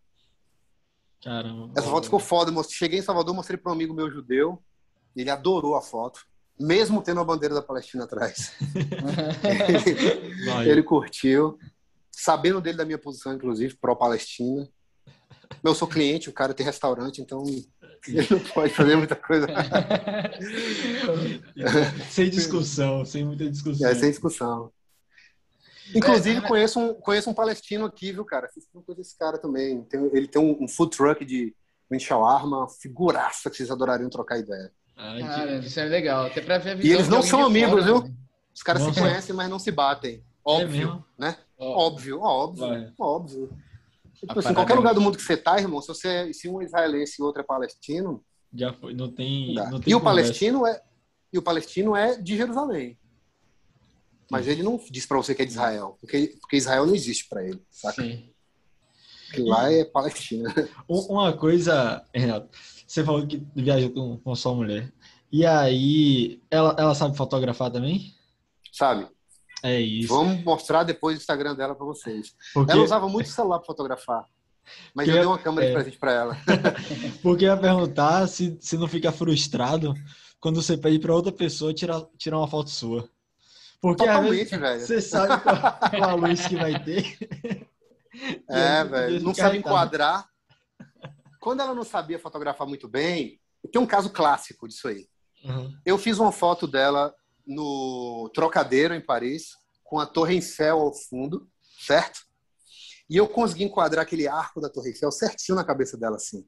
Caramba. Essa foto ficou foda. Cheguei em Salvador, mostrei para um amigo meu judeu. Ele adorou a foto mesmo tendo a bandeira da Palestina atrás. ele, ele, curtiu, sabendo dele da minha posição, inclusive, pró-Palestina. Eu sou cliente, o cara tem restaurante, então ele não pode fazer muita coisa. sem discussão, sem muita discussão. É, sem discussão. Inclusive, é, é, conheço, um, conheço um palestino aqui, viu, cara? Fiz uma coisa esse cara também. Tem, ele tem um, um food truck de shawarma, figuraça que vocês adorariam trocar ideia. Cara, isso é legal. Até pra ver a visão E eles não são amigos, fora, viu? Né? Os caras se conhecem, mas não se batem. Óbvio, é né? Óbvio, óbvio, Vai. óbvio. Tipo assim, qualquer lugar do mundo que você tá, irmão, se, você, se um é israelense e outro é palestino. Já foi, não tem. Não tem e, o palestino é, e o palestino é de Jerusalém. Mas ele não diz para você que é de Israel, porque, porque Israel não existe para ele, saca? Sim. Porque lá é Palestina. Uma coisa, Renato, você falou que viajou com, com sua mulher. E aí, ela, ela sabe fotografar também? Sabe. É isso. Vamos mostrar depois o Instagram dela para vocês. Porque... Ela usava muito celular para fotografar. Mas eu dei uma câmera é... de presente para ela. Porque ia perguntar se, se não fica frustrado quando você pede para outra pessoa tirar, tirar uma foto sua. Porque Totalmente, velho. você sabe qual, qual a luz que vai ter. É, velho. Não sabe enquadrar quando ela não sabia fotografar muito bem, tem um caso clássico disso aí. Uhum. Eu fiz uma foto dela no Trocadeiro, em Paris, com a Torre Eiffel ao fundo, certo? E eu consegui enquadrar aquele arco da Torre Eiffel certinho na cabeça dela, assim.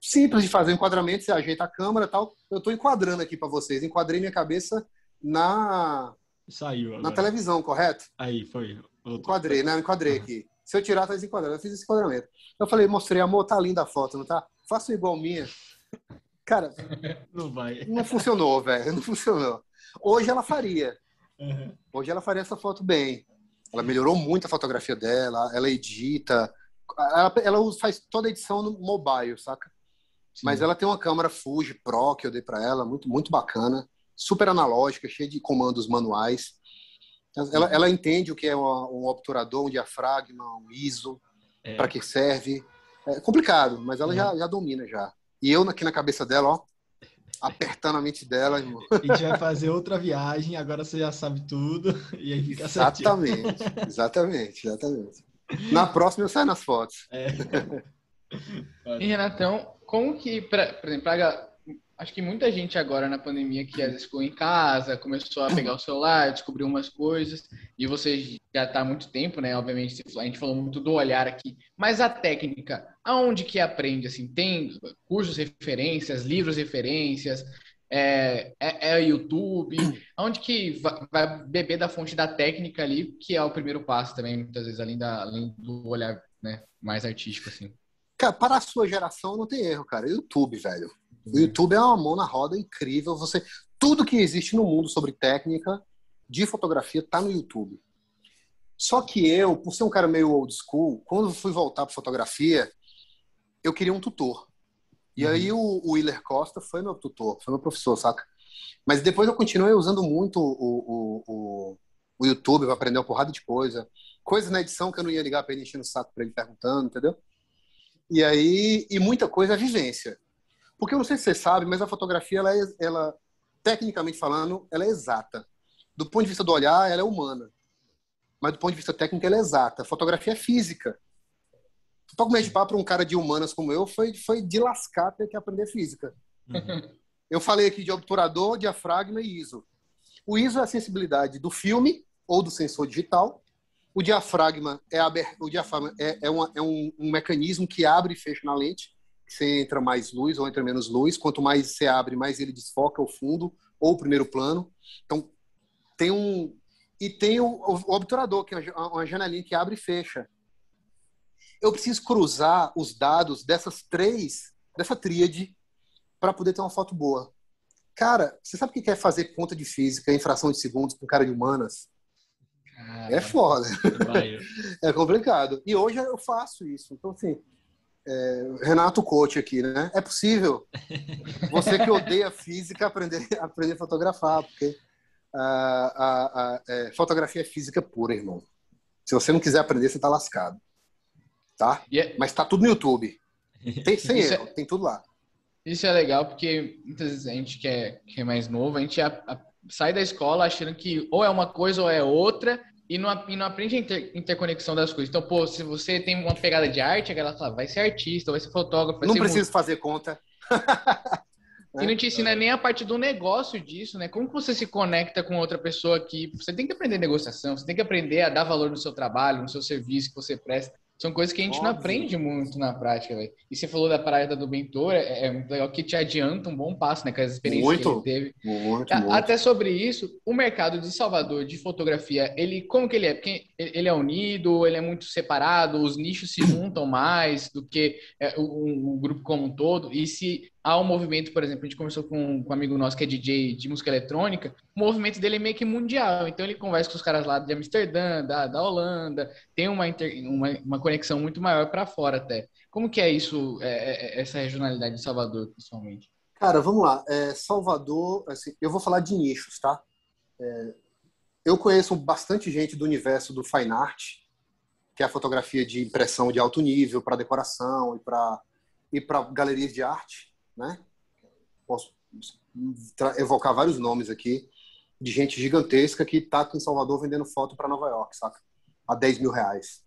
Simples de fazer o enquadramento, você ajeita a câmera e tal. Eu estou enquadrando aqui para vocês. Enquadrei minha cabeça na Saiu agora. na televisão, correto? Aí, foi. Enquadrei, né? Eu enquadrei uhum. aqui. Se eu tirar, tá desenquadrado. Eu fiz esse enquadramento. Eu falei, mostrei, amor, tá linda a foto, não tá? Faça igual minha. Cara, não vai. Não funcionou, velho. Não funcionou. Hoje ela faria. Uhum. Hoje ela faria essa foto bem. Ela melhorou muito a fotografia dela, ela edita. Ela, ela faz toda a edição no mobile, saca? Sim. Mas ela tem uma câmera Fuji Pro que eu dei para ela, muito, muito bacana. Super analógica, cheia de comandos manuais. Ela, ela entende o que é um obturador, um diafragma, um ISO, é. para que serve. É complicado, mas ela já, já domina já. E eu aqui na cabeça dela, ó, apertando a mente dela, irmão. A gente vai fazer outra viagem, agora você já sabe tudo. E aí fica Exatamente, certinho. exatamente, exatamente. Na próxima eu saio nas fotos. É. e Renatão, como que, pra, por exemplo, pra, acho que muita gente agora na pandemia que às vezes ficou em casa, começou a pegar o celular, descobriu umas coisas, e você já está há muito tempo, né? Obviamente, a gente falou muito do olhar aqui, mas a técnica, aonde que aprende? Assim, tem cursos referências, livros referências, É, é, é YouTube? Onde que vai beber da fonte da técnica ali, que é o primeiro passo também, muitas vezes, além, da, além do olhar né, mais artístico, assim? Cara, para a sua geração não tem erro, cara. YouTube, velho. O YouTube é uma mão na roda incrível. Você tudo que existe no mundo sobre técnica de fotografia está no YouTube. Só que eu, por ser um cara meio old school, quando fui voltar para fotografia, eu queria um tutor. E uhum. aí o, o Willer Costa foi meu tutor, foi meu professor, saca? Mas depois eu continuei usando muito o, o, o, YouTube para aprender uma porrada de coisa. Coisas na edição que eu não ia ligar para ele enchendo o saco para ele perguntando, entendeu? E aí, e muita coisa é vivência. Porque eu não sei se você sabe, mas a fotografia, ela, é, ela tecnicamente falando, ela é exata. Do ponto de vista do olhar, ela é humana. Mas do ponto de vista técnico, ela é exata. A fotografia é física. Um pouco mais de papo para um cara de humanas como eu foi, foi de lascar ter que aprender física. Uhum. Eu falei aqui de obturador, diafragma e ISO. O ISO é a sensibilidade do filme ou do sensor digital. O diafragma é, o diafragma é, é, uma, é um, um, mecanismo que abre e fecha na lente. Você entra mais luz ou entra menos luz. Quanto mais você abre, mais ele desfoca o fundo ou o primeiro plano. Então, tem um. E tem o, o obturador, que é uma janelinha que abre e fecha eu preciso cruzar os dados dessas três, dessa tríade, para poder ter uma foto boa. Cara, você sabe o que é fazer conta de física em fração de segundos com cara de humanas? é foda. é complicado. E hoje eu faço isso. Então, assim, é, Renato Coach aqui, né? É possível. Você que odeia física, aprender, aprender a fotografar, porque a, a, a é, fotografia é física pura, irmão. Se você não quiser aprender, você tá lascado tá? Yeah. É- Mas tá tudo no YouTube. Tem, sem erro, é... tem tudo lá. Isso é legal porque muitas vezes a gente que é, que é mais novo, a gente a, a, sai da escola achando que ou é uma coisa ou é outra e não, e não aprende a inter, interconexão das coisas. Então, pô, se você tem uma pegada de arte, ela fala, vai ser artista, vai ser fotógrafo. Vai não ser preciso músico. fazer conta. E não te ensina nem a parte do negócio disso, né? Como que você se conecta com outra pessoa aqui? Você tem que aprender negociação, você tem que aprender a dar valor no seu trabalho, no seu serviço que você presta. São coisas que a gente Óbvio. não aprende muito na prática, velho. E você falou da parada do mentor, é, é muito legal que te adianta um bom passo, né? Com as experiências muito, que ele teve. Muito, a, muito. Até sobre isso, o mercado de Salvador de fotografia, ele como que ele é? Porque ele é unido, ele é muito separado, os nichos se juntam mais do que é, o, o grupo como um todo. E se há um movimento, por exemplo, a gente conversou com, com um amigo nosso que é DJ de música eletrônica, o movimento dele é meio que mundial, então ele conversa com os caras lá de Amsterdã, da, da Holanda, tem uma, inter, uma, uma conexão muito maior para fora até. Como que é isso, é, é, é, essa regionalidade de Salvador, principalmente? Cara, vamos lá. É, Salvador, assim, eu vou falar de nichos, tá? É, eu conheço bastante gente do universo do fine art, que é a fotografia de impressão de alto nível para decoração e para e para galerias de arte né? Posso evocar vários nomes aqui de gente gigantesca que está aqui em Salvador vendendo foto para Nova York, saca? A 10 mil reais.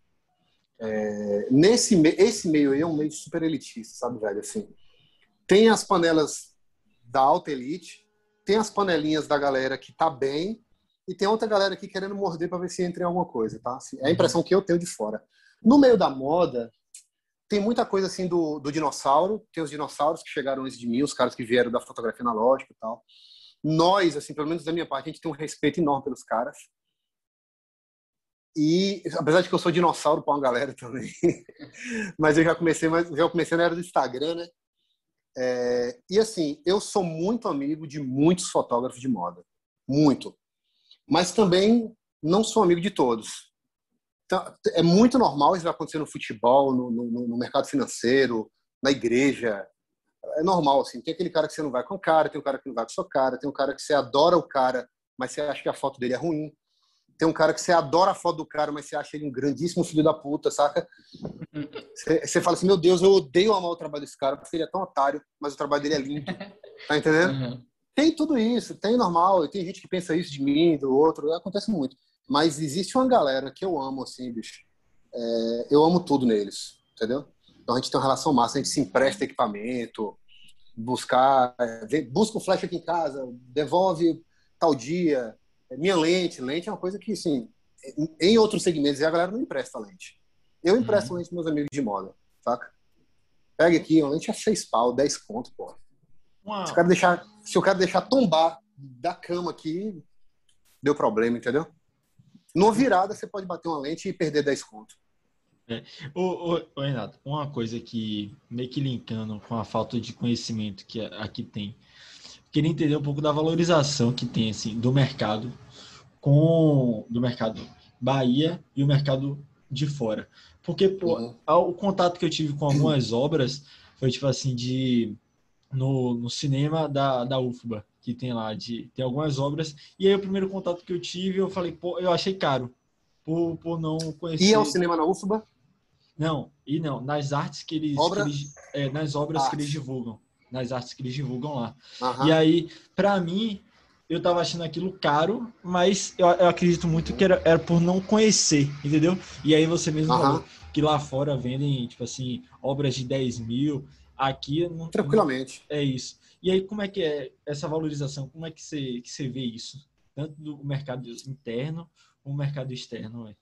É, nesse esse meio aí é um meio super elitista, sabe, velho? Assim, tem as panelas da alta elite, tem as panelinhas da galera que tá bem e tem outra galera aqui querendo morder para ver se entra em alguma coisa, tá? Assim, é a impressão que eu tenho de fora. No meio da moda, tem muita coisa assim do, do dinossauro, tem os dinossauros que chegaram antes de mim, os caras que vieram da fotografia analógica e tal. Nós, assim, pelo menos da minha parte, a gente tem um respeito enorme pelos caras. E apesar de que eu sou dinossauro para uma galera também, mas eu já comecei, mas já comecei na era do Instagram, né? É, e assim, eu sou muito amigo de muitos fotógrafos de moda, muito. Mas também não sou amigo de todos. Então, é muito normal isso vai acontecer no futebol, no, no, no, mercado financeiro, na igreja. É normal, assim. Tem aquele cara que você não vai com o cara, tem um cara que não vai com a sua cara, tem um cara que você adora o cara, mas você acha que a foto dele é ruim. Tem um cara que você adora a foto do cara, mas você acha ele um grandíssimo filho da puta, saca? Você, você fala assim, meu Deus, eu odeio amar o trabalho desse cara, porque ele é tão otário, mas o trabalho dele é lindo. Tá entendendo? Uhum. Tem tudo isso, tem normal, tem gente que pensa isso de mim, do outro, acontece muito. Mas existe uma galera que eu amo, assim, bicho. É, eu amo tudo neles, entendeu? Então a gente tem uma relação massa, a gente se empresta equipamento, buscar, é, busca o flash aqui em casa, devolve tal dia. É, minha lente, lente é uma coisa que, assim, em outros segmentos a galera não empresta lente. Eu empresto uhum. lente para meus amigos de moda, saca? Pega aqui, uma lente é seis pau, dez conto, pô. Se, o cara deixar, se o cara deixar tombar da cama aqui, deu problema, entendeu? Numa virada, você pode bater uma lente e perder 10 contos. É. Ô, ô, ô, Renato, uma coisa que meio que linkando com a falta de conhecimento que aqui tem, queria entender um pouco da valorização que tem assim do mercado com do mercado Bahia e o mercado de fora. Porque pô, uhum. o contato que eu tive com algumas obras foi tipo assim de no, no cinema da, da UFBA, que tem lá de tem algumas obras, e aí o primeiro contato que eu tive, eu falei, pô, eu achei caro por, por não conhecer. E é o cinema na UFBA? Não, e não, nas artes que eles, Obra? que eles é, nas obras Arte. que eles divulgam, nas artes que eles divulgam lá. Uhum. E aí, para mim, eu tava achando aquilo caro, mas eu, eu acredito muito que era, era, por não conhecer, entendeu? E aí você mesmo uhum. falou que lá fora vendem, tipo assim, obras de 10 mil, aqui... Não, Tranquilamente. Não, é isso. E aí, como é que é essa valorização? Como é que você, que você vê isso? Tanto do mercado interno como mercado externo, é?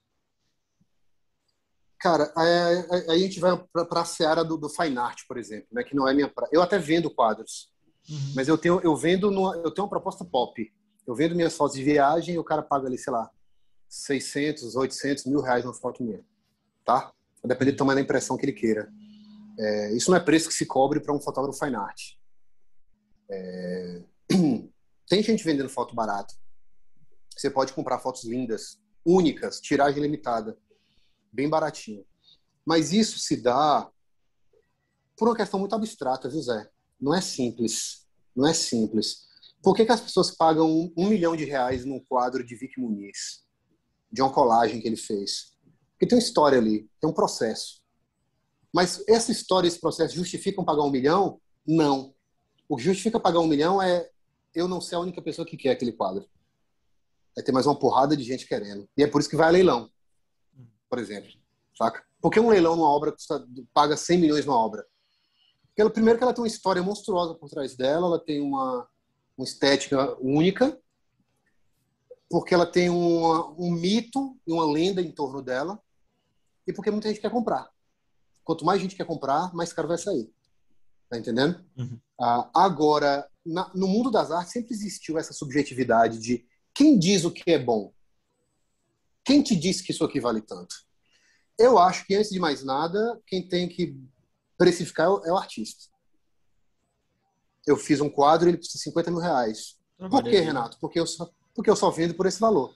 Cara, aí a gente vai para a seara do, do, fine art, por exemplo, né, que não é minha pra... Eu até vendo quadros, uhum. mas eu tenho eu vendo no, eu tenho uma proposta pop. Eu vendo minhas fotos de viagem e o cara paga ali, sei lá, 600, 800, mil reais uma foto minha, tá? Vai depender do tamanho da impressão que ele queira. É, isso não é preço que se cobre para um fotógrafo fine art. É... Tem gente vendendo foto barato. Você pode comprar fotos lindas, únicas, tiragem limitada bem baratinho. Mas isso se dá por uma questão muito abstrata, Zé? Não é simples. Não é simples. Por que, que as pessoas pagam um, um, milhão de reais num quadro de Vic Muniz? De uma colagem que ele fez? Porque tem uma história ali, tem um processo. Mas essa história, esse processo justificam pagar um milhão? Não. O que justifica pagar um milhão é eu não ser a única pessoa que quer aquele quadro. Vai ter mais uma porrada de gente querendo. E é por isso que vai a leilão por exemplo, saca? Por que um leilão numa obra custa, paga 100 milhões numa obra? Porque, primeiro, que ela tem uma história monstruosa por trás dela, ela tem uma, uma estética única, porque ela tem uma, um mito e uma lenda em torno dela, e porque muita gente quer comprar. Quanto mais gente quer comprar, mais caro vai sair. Tá entendendo? Uhum. Ah, agora, na, no mundo das artes sempre existiu essa subjetividade de quem diz o que é bom. Quem te disse que isso aqui vale tanto? Eu acho que, antes de mais nada, quem tem que precificar é o é artista. Eu fiz um quadro, ele precisa de 50 mil reais. Por quê, Renato? Porque eu, só, porque eu só vendo por esse valor.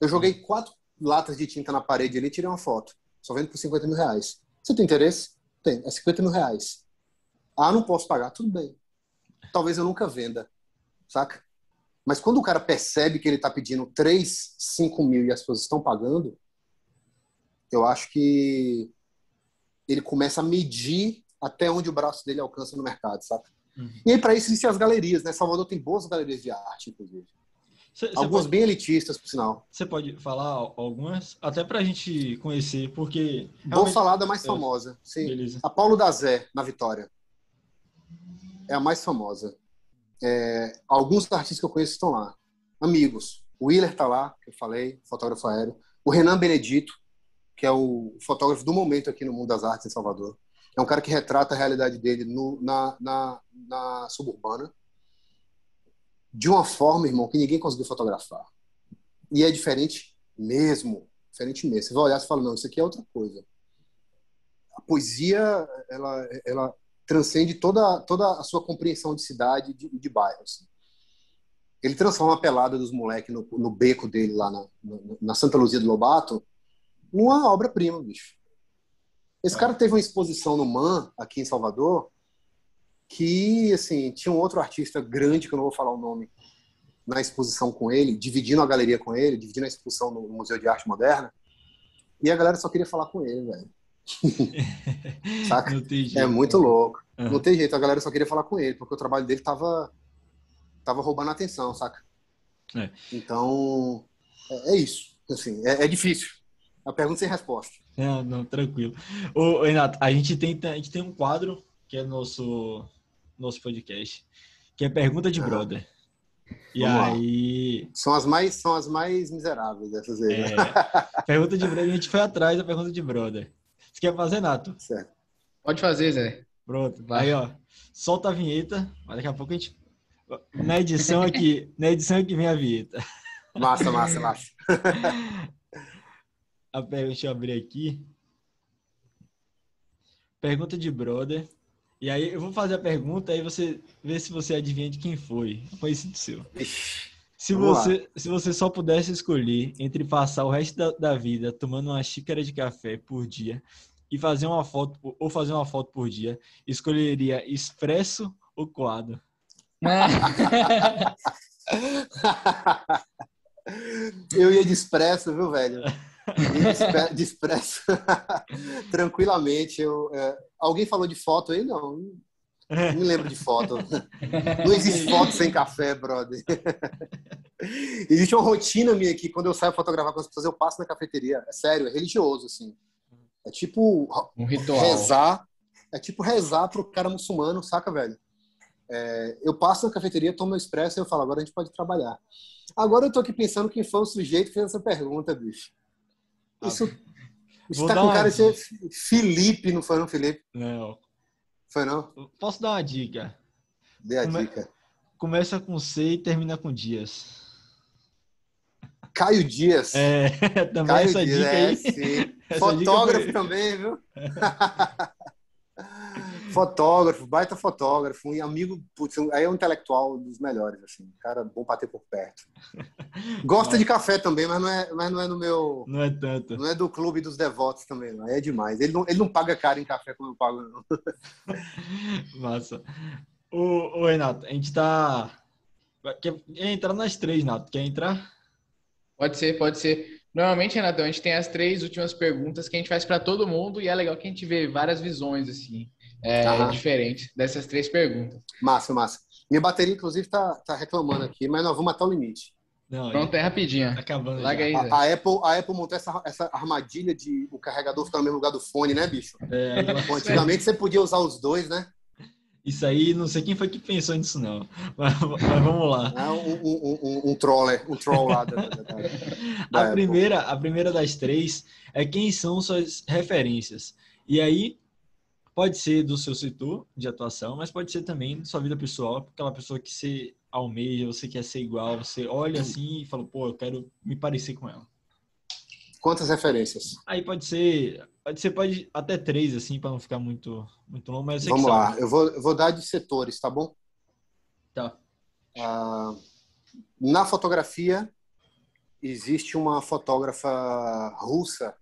Eu joguei quatro latas de tinta na parede ali e tirei uma foto. Só vendo por 50 mil reais. Você tem interesse? Tem. É 50 mil reais. Ah, não posso pagar. Tudo bem. Talvez eu nunca venda. Saca? Mas quando o cara percebe que ele está pedindo 3, 5 mil e as pessoas estão pagando, eu acho que ele começa a medir até onde o braço dele alcança no mercado, sabe? Uhum. E aí, para isso, existem as galerias, né? Salvador tem boas galerias de arte, inclusive. Cê, cê algumas pode, bem elitistas, por sinal. Você pode falar algumas? Até para a gente conhecer, porque... Vou falar da mais é, famosa. Sim. Beleza. A Paulo da Zé, na Vitória. É a mais famosa. É, alguns artistas que eu conheço estão lá. Amigos. O Willer está lá, que eu falei, fotógrafo aéreo. O Renan Benedito, que é o fotógrafo do momento aqui no mundo das artes em Salvador. É um cara que retrata a realidade dele no, na, na, na suburbana de uma forma, irmão, que ninguém conseguiu fotografar. E é diferente mesmo. Diferente mesmo. Você vai olhar e fala, não, isso aqui é outra coisa. A poesia, ela, ela transcende toda, toda a sua compreensão de cidade e de, de bairro. Assim. Ele transforma a pelada dos moleques no, no, beco dele lá na, na, Santa Luzia do Lobato numa obra-prima, bicho. Esse é. cara teve uma exposição no MAN, aqui em Salvador, que, assim, tinha um outro artista grande, que eu não vou falar o nome, na exposição com ele, dividindo a galeria com ele, dividindo a exposição no Museu de Arte Moderna, e a galera só queria falar com ele, velho. Saca? É muito louco. Uhum. Não tem jeito, a galera só queria falar com ele, porque o trabalho dele tava, tava roubando a atenção, saca? É. Então, é, é, isso. Assim, é, é, difícil. A pergunta sem resposta. Não, não, tranquilo. Ô, Renato, a gente tem, a gente tem um quadro que é nosso, nosso podcast, que é Pergunta de Brother. E Vamos aí. Lá. São as mais, são as mais miseráveis dessas aí. Né? É. Pergunta de brother, a gente foi atrás da pergunta de brother. Quer fazer, Nato? Certo. Pode fazer, Zé. Pronto. Vai. Aí, ó. solta a vinheta, mas daqui a pouco a gente. Na edição aqui, na edição aqui vem a vinheta. Massa, massa, massa. a, deixa eu abrir aqui. Pergunta de brother. E aí eu vou fazer a pergunta, aí você vê se você adivinha de quem foi. Foi isso do seu. Se você, se você só pudesse escolher entre passar o resto da, da, vida tomando uma xícara de café por dia e fazer uma foto ou fazer uma foto por dia, escolheria expresso ou coado? Eu ia de expresso, viu, velho? de expresso. Tranquilamente. Eu, é... Alguém falou de foto aí? Não. Não me lembro de foto. Não existe foto sem café, brother. Existe uma rotina minha aqui. Quando eu saio fotografar com as pessoas, eu passo na cafeteria. É sério, é religioso, assim. É tipo um ritual. rezar. É tipo rezar pro cara muçulmano, saca, velho? É, eu passo na cafeteria, tomo meu expresso e eu falo, agora a gente pode trabalhar. Agora eu tô aqui pensando quem foi o sujeito que fez essa pergunta, bicho. Isso, isso tá com cara de ser Felipe, não foi não, Felipe? Não. Foi não? Posso dar uma dica? Dê a Come... dica. Começa com C e termina com Dias. Caio Dias. É, também Caio essa Dias, dica é, aí. Sim. Fotógrafo também, viu? fotógrafo, baita fotógrafo, um amigo, putz, aí é um intelectual dos melhores, assim, cara bom para ter por perto. Gosta de café também, mas não é, mas não é no meu. Não é tanto. Não é do clube dos devotos também, não. É demais. Ele não, ele não paga caro em café como eu pago, não. Massa. Ô, ô, Renato, a gente tá. Quer entrar nas três, Renato? Quer entrar? Pode ser, pode ser. Normalmente, Renato, a gente tem as três últimas perguntas que a gente faz para todo mundo e é legal que a gente vê várias visões, assim é, diferente dessas três perguntas. Massa, massa. Minha bateria, inclusive, tá, tá reclamando aqui, mas nós vamos até o limite. Não, Pronto, é rapidinho. Tá acabando. Larga aí, a, a, Apple, a Apple montou essa, essa armadilha de o carregador ficar no mesmo lugar do fone, né, bicho? É, antigamente você podia usar os dois, né? Isso aí, não sei quem foi que pensou nisso, não. Mas, mas vamos lá. É um, um, um, um troller, um troll lá da, da, da a, primeira, a primeira das três é quem são suas referências. E aí, Pode ser do seu setor de atuação, mas pode ser também da sua vida pessoal, aquela pessoa que você almeja, você quer ser igual, você olha assim e fala, pô, eu quero me parecer com ela. Quantas referências? Aí pode ser, pode ser pode até três assim para não ficar muito muito longo, mas Vamos lá, eu vou, eu vou dar de setores, tá bom? Tá. Ah, na fotografia existe uma fotógrafa russa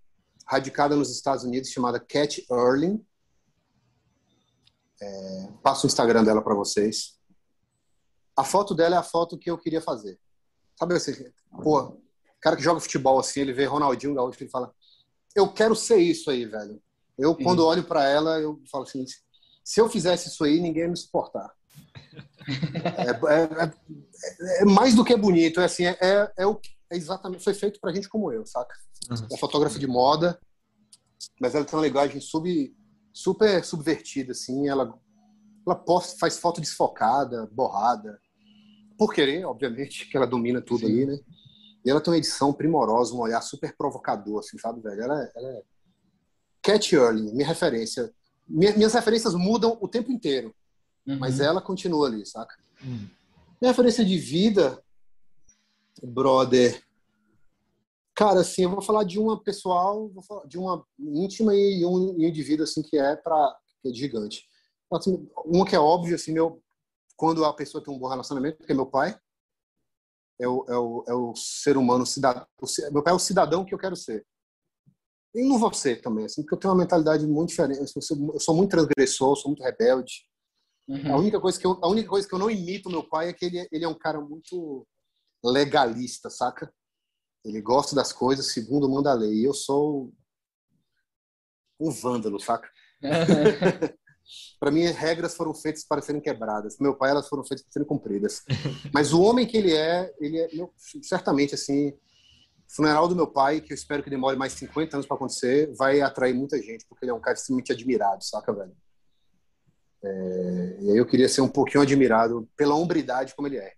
radicada nos Estados Unidos chamada Cat Erling é, passo o Instagram dela para vocês. A foto dela é a foto que eu queria fazer. Sabe assim, pô, cara que joga futebol assim, ele vê Ronaldinho Gaúcho, ele fala: "Eu quero ser isso aí, velho". Eu Sim. quando olho para ela, eu falo assim: se eu fizesse isso aí, ninguém ia me suportar. é, é, é, é, mais do que bonito, é assim, é, é, é o é exatamente foi feito para gente como eu, saca? Uhum. É fotógrafa de moda, mas ela tem uma linguagem sub super subvertida, assim. Ela, ela posta, faz foto desfocada, borrada. Por querer, obviamente, que ela domina tudo Sim. ali, né? E ela tem uma edição primorosa, um olhar super provocador, assim, sabe, velho? Ela, é, ela é... Cat Early, minha referência. Minha, minhas referências mudam o tempo inteiro, uhum. mas ela continua ali, saca? Uhum. Minha referência de vida, brother, Cara, assim, eu vou falar de uma pessoal, de uma íntima e um indivíduo assim que é para que é gigante. Assim, uma que é óbvio assim, meu quando a pessoa tem um bom relacionamento, porque é meu pai é o, é o, é o ser humano cidadão, meu pai é o cidadão que eu quero ser. E não vou ser também, assim, porque eu tenho uma mentalidade muito diferente. Eu sou, eu sou muito transgressor, sou muito rebelde. Uhum. A única coisa que eu, a única coisa que eu não imito meu pai é que ele, ele é um cara muito legalista, saca? Ele gosta das coisas segundo manda a lei. E eu sou um vândalo, saca? para mim, regras foram feitas para serem quebradas. Meu pai, elas foram feitas para serem cumpridas. Mas o homem que ele é, ele é certamente assim. funeral do meu pai, que eu espero que demore mais 50 anos para acontecer, vai atrair muita gente, porque ele é um cara extremamente admirado, saca, velho? É, e aí eu queria ser um pouquinho admirado pela hombridade como ele é.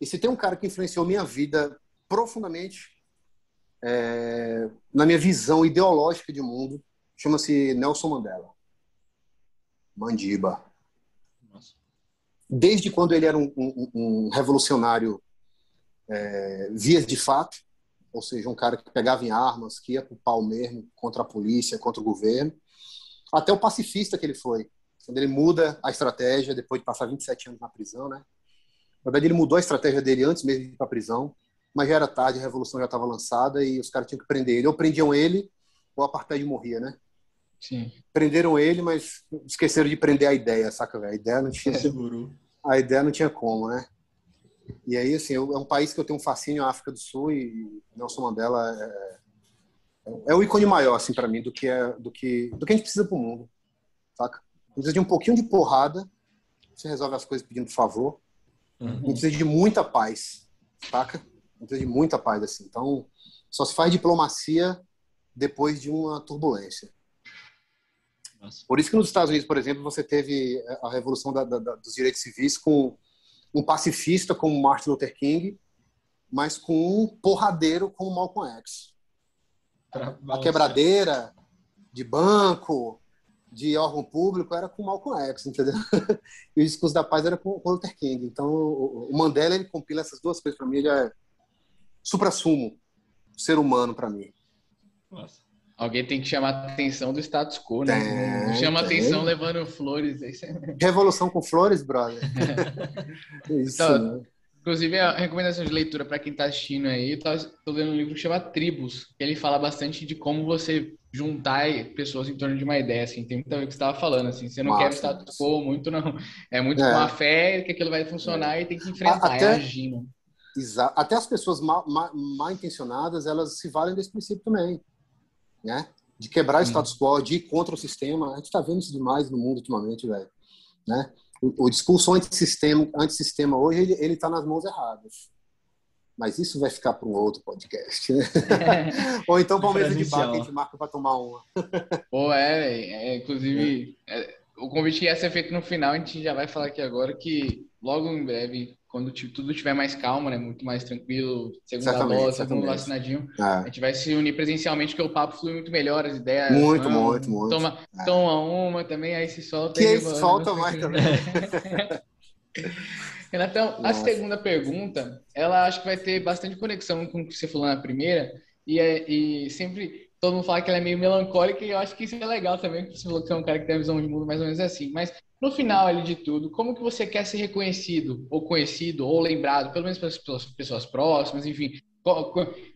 E se tem um cara que influenciou minha vida profundamente é, na minha visão ideológica de mundo, chama-se Nelson Mandela. Mandiba. Desde quando ele era um, um, um revolucionário é, vias de fato, ou seja, um cara que pegava em armas, que ia pro pau mesmo contra a polícia, contra o governo, até o pacifista que ele foi. Quando ele muda a estratégia, depois de passar 27 anos na prisão, né? Na verdade, ele mudou a estratégia dele antes mesmo de ir para a prisão, mas já era tarde, a revolução já estava lançada e os caras tinham que prender ele. Ou prendiam ele, ou a apartheid morria, né? Sim. Prenderam ele, mas esqueceram de prender a ideia, saca? A ideia não tinha. Segurou. A ideia não tinha como, né? E aí, assim, é um país que eu tenho um fascínio, a África do Sul, e Nelson Mandela é, é o ícone maior, assim, para mim, do que, é, do, que, do que a gente precisa pro mundo, saca? Precisa de um pouquinho de porrada, você resolve as coisas pedindo favor. Uhum. Precisa de muita paz, saca? Precisa de muita paz, assim. Então, só se faz diplomacia depois de uma turbulência. Nossa. Por isso que nos Estados Unidos, por exemplo, você teve a revolução da, da, dos direitos civis com um pacifista como Martin Luther King, mas com um porradeiro como Malcolm X. A quebradeira de banco, de órgão público, era com Malcolm X, entendeu? e o discurso da paz era com Luther King. Então, o Mandela, ele compila essas duas coisas para mim, ele é supra-sumo, ser humano para mim. Nossa. Alguém tem que chamar a atenção do status quo, né? Tem, Não chama tem. atenção levando flores. Revolução com flores, brother. Isso. Então, né? Inclusive, a recomendação de leitura para quem está assistindo aí, estou lendo um livro que chama Tribos, que ele fala bastante de como você juntar pessoas em torno de uma ideia, assim, tem muito a ver com o que você estava falando, assim, você não Massa. quer o status quo, muito não, é muito é. com a fé que aquilo vai funcionar é. e tem que enfrentar, Até... é agindo. Exato. Até as pessoas mal, mal, mal, intencionadas, elas se valem desse princípio também né? De quebrar o status quo, de ir contra o sistema. A gente está vendo isso demais no mundo ultimamente, velho. Né? O, o discurso antissistema, antissistema hoje, ele, ele tá nas mãos erradas. Mas isso vai ficar para um outro podcast, né? Ou então para mesa de bar que a gente marca para tomar uma. Ou é, é, inclusive, é, o convite ia ser feito no final, a gente já vai falar aqui agora que logo em breve quando tudo tiver mais calmo, né, muito mais tranquilo, segunda dose, todo mundo vacinadinho, é. a gente vai se unir presencialmente, porque o papo flui muito melhor, as ideias. Muito, vão, muito, muito. Toma, é. toma uma também, aí se solta. Que aí solta mais também. Renatão, Nossa. a segunda pergunta, ela acho que vai ter bastante conexão com o que você falou na primeira, e, é, e sempre todo mundo fala que ela é meio melancólica, e eu acho que isso é legal também, porque você falou que é um cara que tem uma visão de mundo mais ou menos assim. Mas no final ali de tudo, como que você quer ser reconhecido, ou conhecido, ou lembrado, pelo menos pelas pessoas próximas, enfim.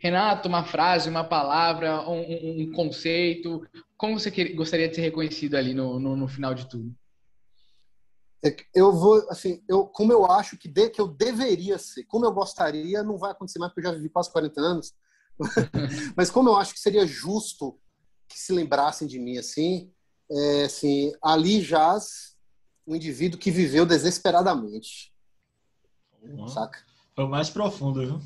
Renato, uma frase, uma palavra, um, um conceito, como você gostaria de ser reconhecido ali no, no, no final de tudo? É eu vou, assim, eu, como eu acho que, de, que eu deveria ser, como eu gostaria, não vai acontecer mais, porque eu já vivi quase 40 anos, mas como eu acho que seria justo que se lembrassem de mim assim, é, assim ali jaz um indivíduo que viveu desesperadamente. Uhum. Saca? Foi o mais profundo, viu?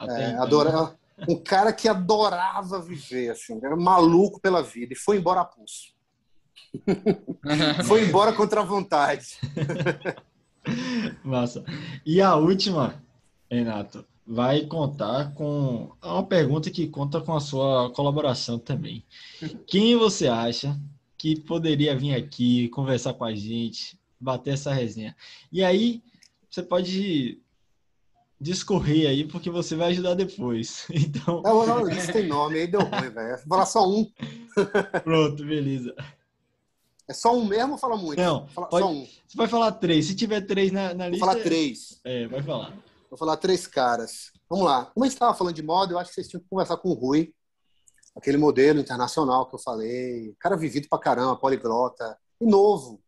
É, então. adora... Um cara que adorava viver, assim, era maluco pela vida e foi embora a pulso. foi embora contra a vontade. Massa. E a última, Renato, vai contar com é uma pergunta que conta com a sua colaboração também. Quem você acha que poderia vir aqui conversar com a gente, bater essa resenha. E aí, você pode discorrer aí, porque você vai ajudar depois. Então. Não, não, isso tem nome, aí deu ruim, velho. Falar só um. Pronto, beleza. É só um mesmo ou fala muito? Não, fala, pode, só um. Você vai falar três. Se tiver três na, na lista. Vou falar três. É, vai falar. Vou falar três caras. Vamos lá. Como a gente estava falando de moda, eu acho que vocês tinham que conversar com o Rui, aquele modelo internacional que eu falei. Cara vivido pra caramba, poliglota. E novo.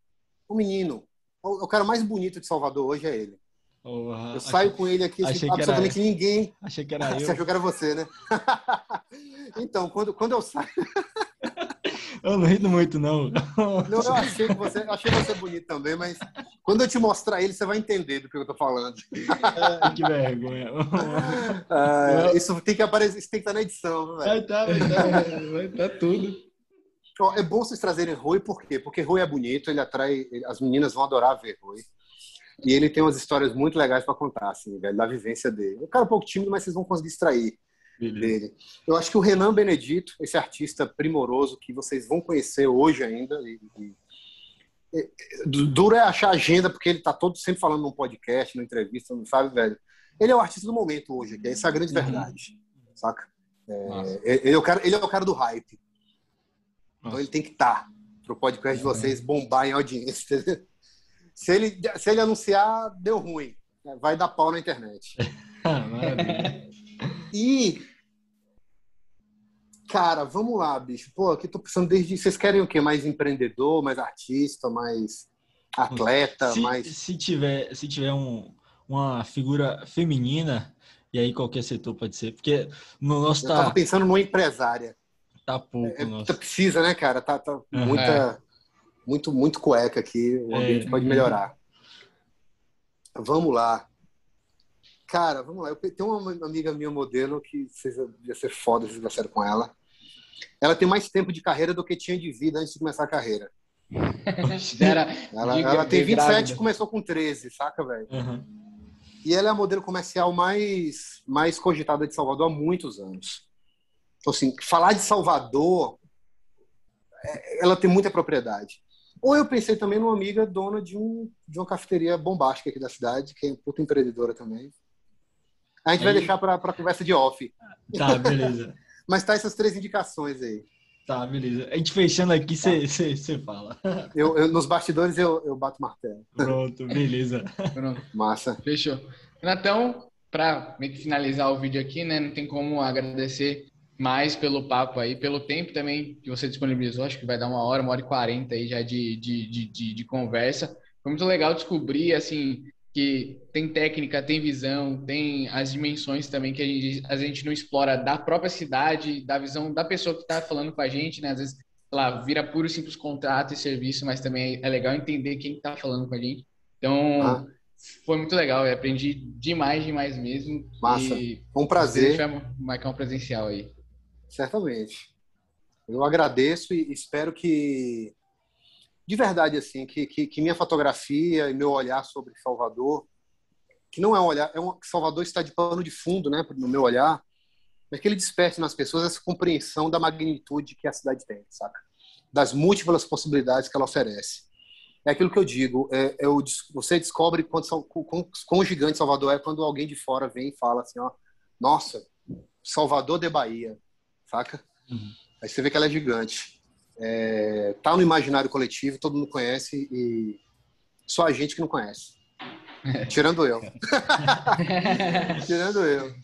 Um menino. O cara mais bonito de Salvador hoje é ele. Oh, eu saio com ele aqui, assim, absolutamente era... ninguém. Achei que era eu. Você achou que era você, né? então, quando, quando eu saio. eu não rindo muito, não. não eu achei que você, achei você bonito também, mas quando eu te mostrar ele, você vai entender do que eu tô falando. É, que vergonha. Ah, isso tem que aparecer, isso tem que estar na edição. Vai estar, vai estar, vai estar tudo. É bom vocês trazerem Rui, por quê? Porque Rui é bonito, ele atrai. As meninas vão adorar ver Rui. E ele tem umas histórias muito legais para contar, assim, velho, da vivência dele. O cara é um pouco tímido, mas vocês vão conseguir extrair Beleza. dele. Eu acho que o Renan Benedito, esse artista primoroso que vocês vão conhecer hoje ainda, e, e é, duro é achar agenda, porque ele tá todo sempre falando num podcast, numa entrevista, não sabe, velho? Ele é o artista do momento hoje, que essa é a grande uhum. verdade, saca? É, ele, é o cara, ele é o cara do hype. Então ele tem que estar tá pro podcast de vocês bombar em audiência. Se ele, se ele anunciar, deu ruim. Vai dar pau na internet. e Cara, vamos lá, bicho. Pô, aqui tô pensando desde. Vocês querem o quê? Mais empreendedor, mais artista, mais atleta, se, mais. Se tiver, se tiver um, uma figura feminina, e aí qualquer setor pode ser, porque no nosso Eu tá. tava pensando numa empresária. Tá pouco, é, nossa. Precisa, né, cara? Tá, tá uhum. muita, é. muito, muito cueca aqui. O ambiente é. pode melhorar. Vamos lá. Cara, vamos lá. Eu tenho uma amiga minha modelo que vocês ia ser foda se vocês com ela. Ela tem mais tempo de carreira do que tinha de vida antes de começar a carreira. Era, ela, ela tem 27 e começou com 13, saca, velho? Uhum. E ela é a modelo comercial mais, mais cogitada de Salvador há muitos anos. Então, assim, falar de Salvador, é, ela tem muita propriedade. Ou eu pensei também numa amiga dona de, um, de uma cafeteria bombástica aqui da cidade, que é puta empreendedora também. A gente aí... vai deixar para a conversa de off. Tá, beleza. Mas tá essas três indicações aí. Tá, beleza. A gente fechando aqui, você tá. fala. Eu, eu, nos bastidores eu, eu bato martelo. Pronto, beleza. Pronto. Massa. Fechou. Renatão, para finalizar o vídeo aqui, né? Não tem como agradecer mais pelo papo aí, pelo tempo também que você disponibilizou. Acho que vai dar uma hora, uma hora e quarenta aí já de, de, de, de, de conversa. Foi muito legal descobrir, assim, que tem técnica, tem visão, tem as dimensões também que a gente, a gente não explora da própria cidade, da visão da pessoa que está falando com a gente, né? Às vezes, lá, vira puro simples contrato e serviço, mas também é legal entender quem está falando com a gente. Então, ah. foi muito legal, eu aprendi demais, demais mesmo. Massa, e um prazer. A gente vai marcar um presencial aí. Certamente. Eu agradeço e espero que de verdade assim que, que, que, minha fotografia e meu olhar sobre Salvador que não é um olhar é um Salvador está de pano de fundo né no meu olhar mas que ele desperte nas pessoas essa compreensão da magnitude que a cidade tem saca? Das múltiplas possibilidades que ela oferece. É aquilo que eu digo é, é o, você descobre quanto, quão, quão gigante Salvador é quando alguém de fora vem e fala assim ó nossa Salvador de Bahia saca? Uhum. aí você vê que ela é gigante é, tá no imaginário coletivo, todo mundo conhece e só a gente que não conhece. Tirando eu. Tirando eu.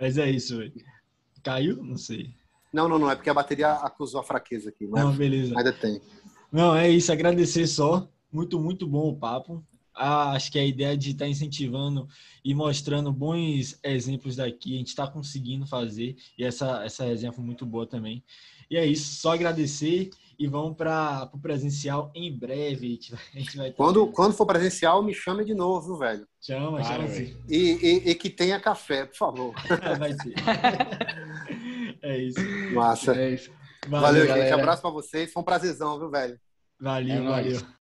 Mas é isso, velho. Caiu? Não sei. Não, não, não. É porque a bateria acusou a fraqueza aqui. Mas não, beleza. Ainda tem. Não, é isso. Agradecer só. Muito, muito bom o papo. Ah, acho que a ideia de estar tá incentivando e mostrando bons exemplos daqui, a gente está conseguindo fazer. E essa, essa resenha foi muito boa também. E é isso, só agradecer e vamos para o presencial em breve. A gente vai, a gente vai quando, quando for presencial, me chame de novo, viu, velho? Chama, claro, chama sim. E, e, e, que tenha café, por favor. vai ser. é isso. Massa. É isso. Valeu, valeu gente. Abraço para vocês. Foi um prazerzão, viu, velho? Valeu, é valeu.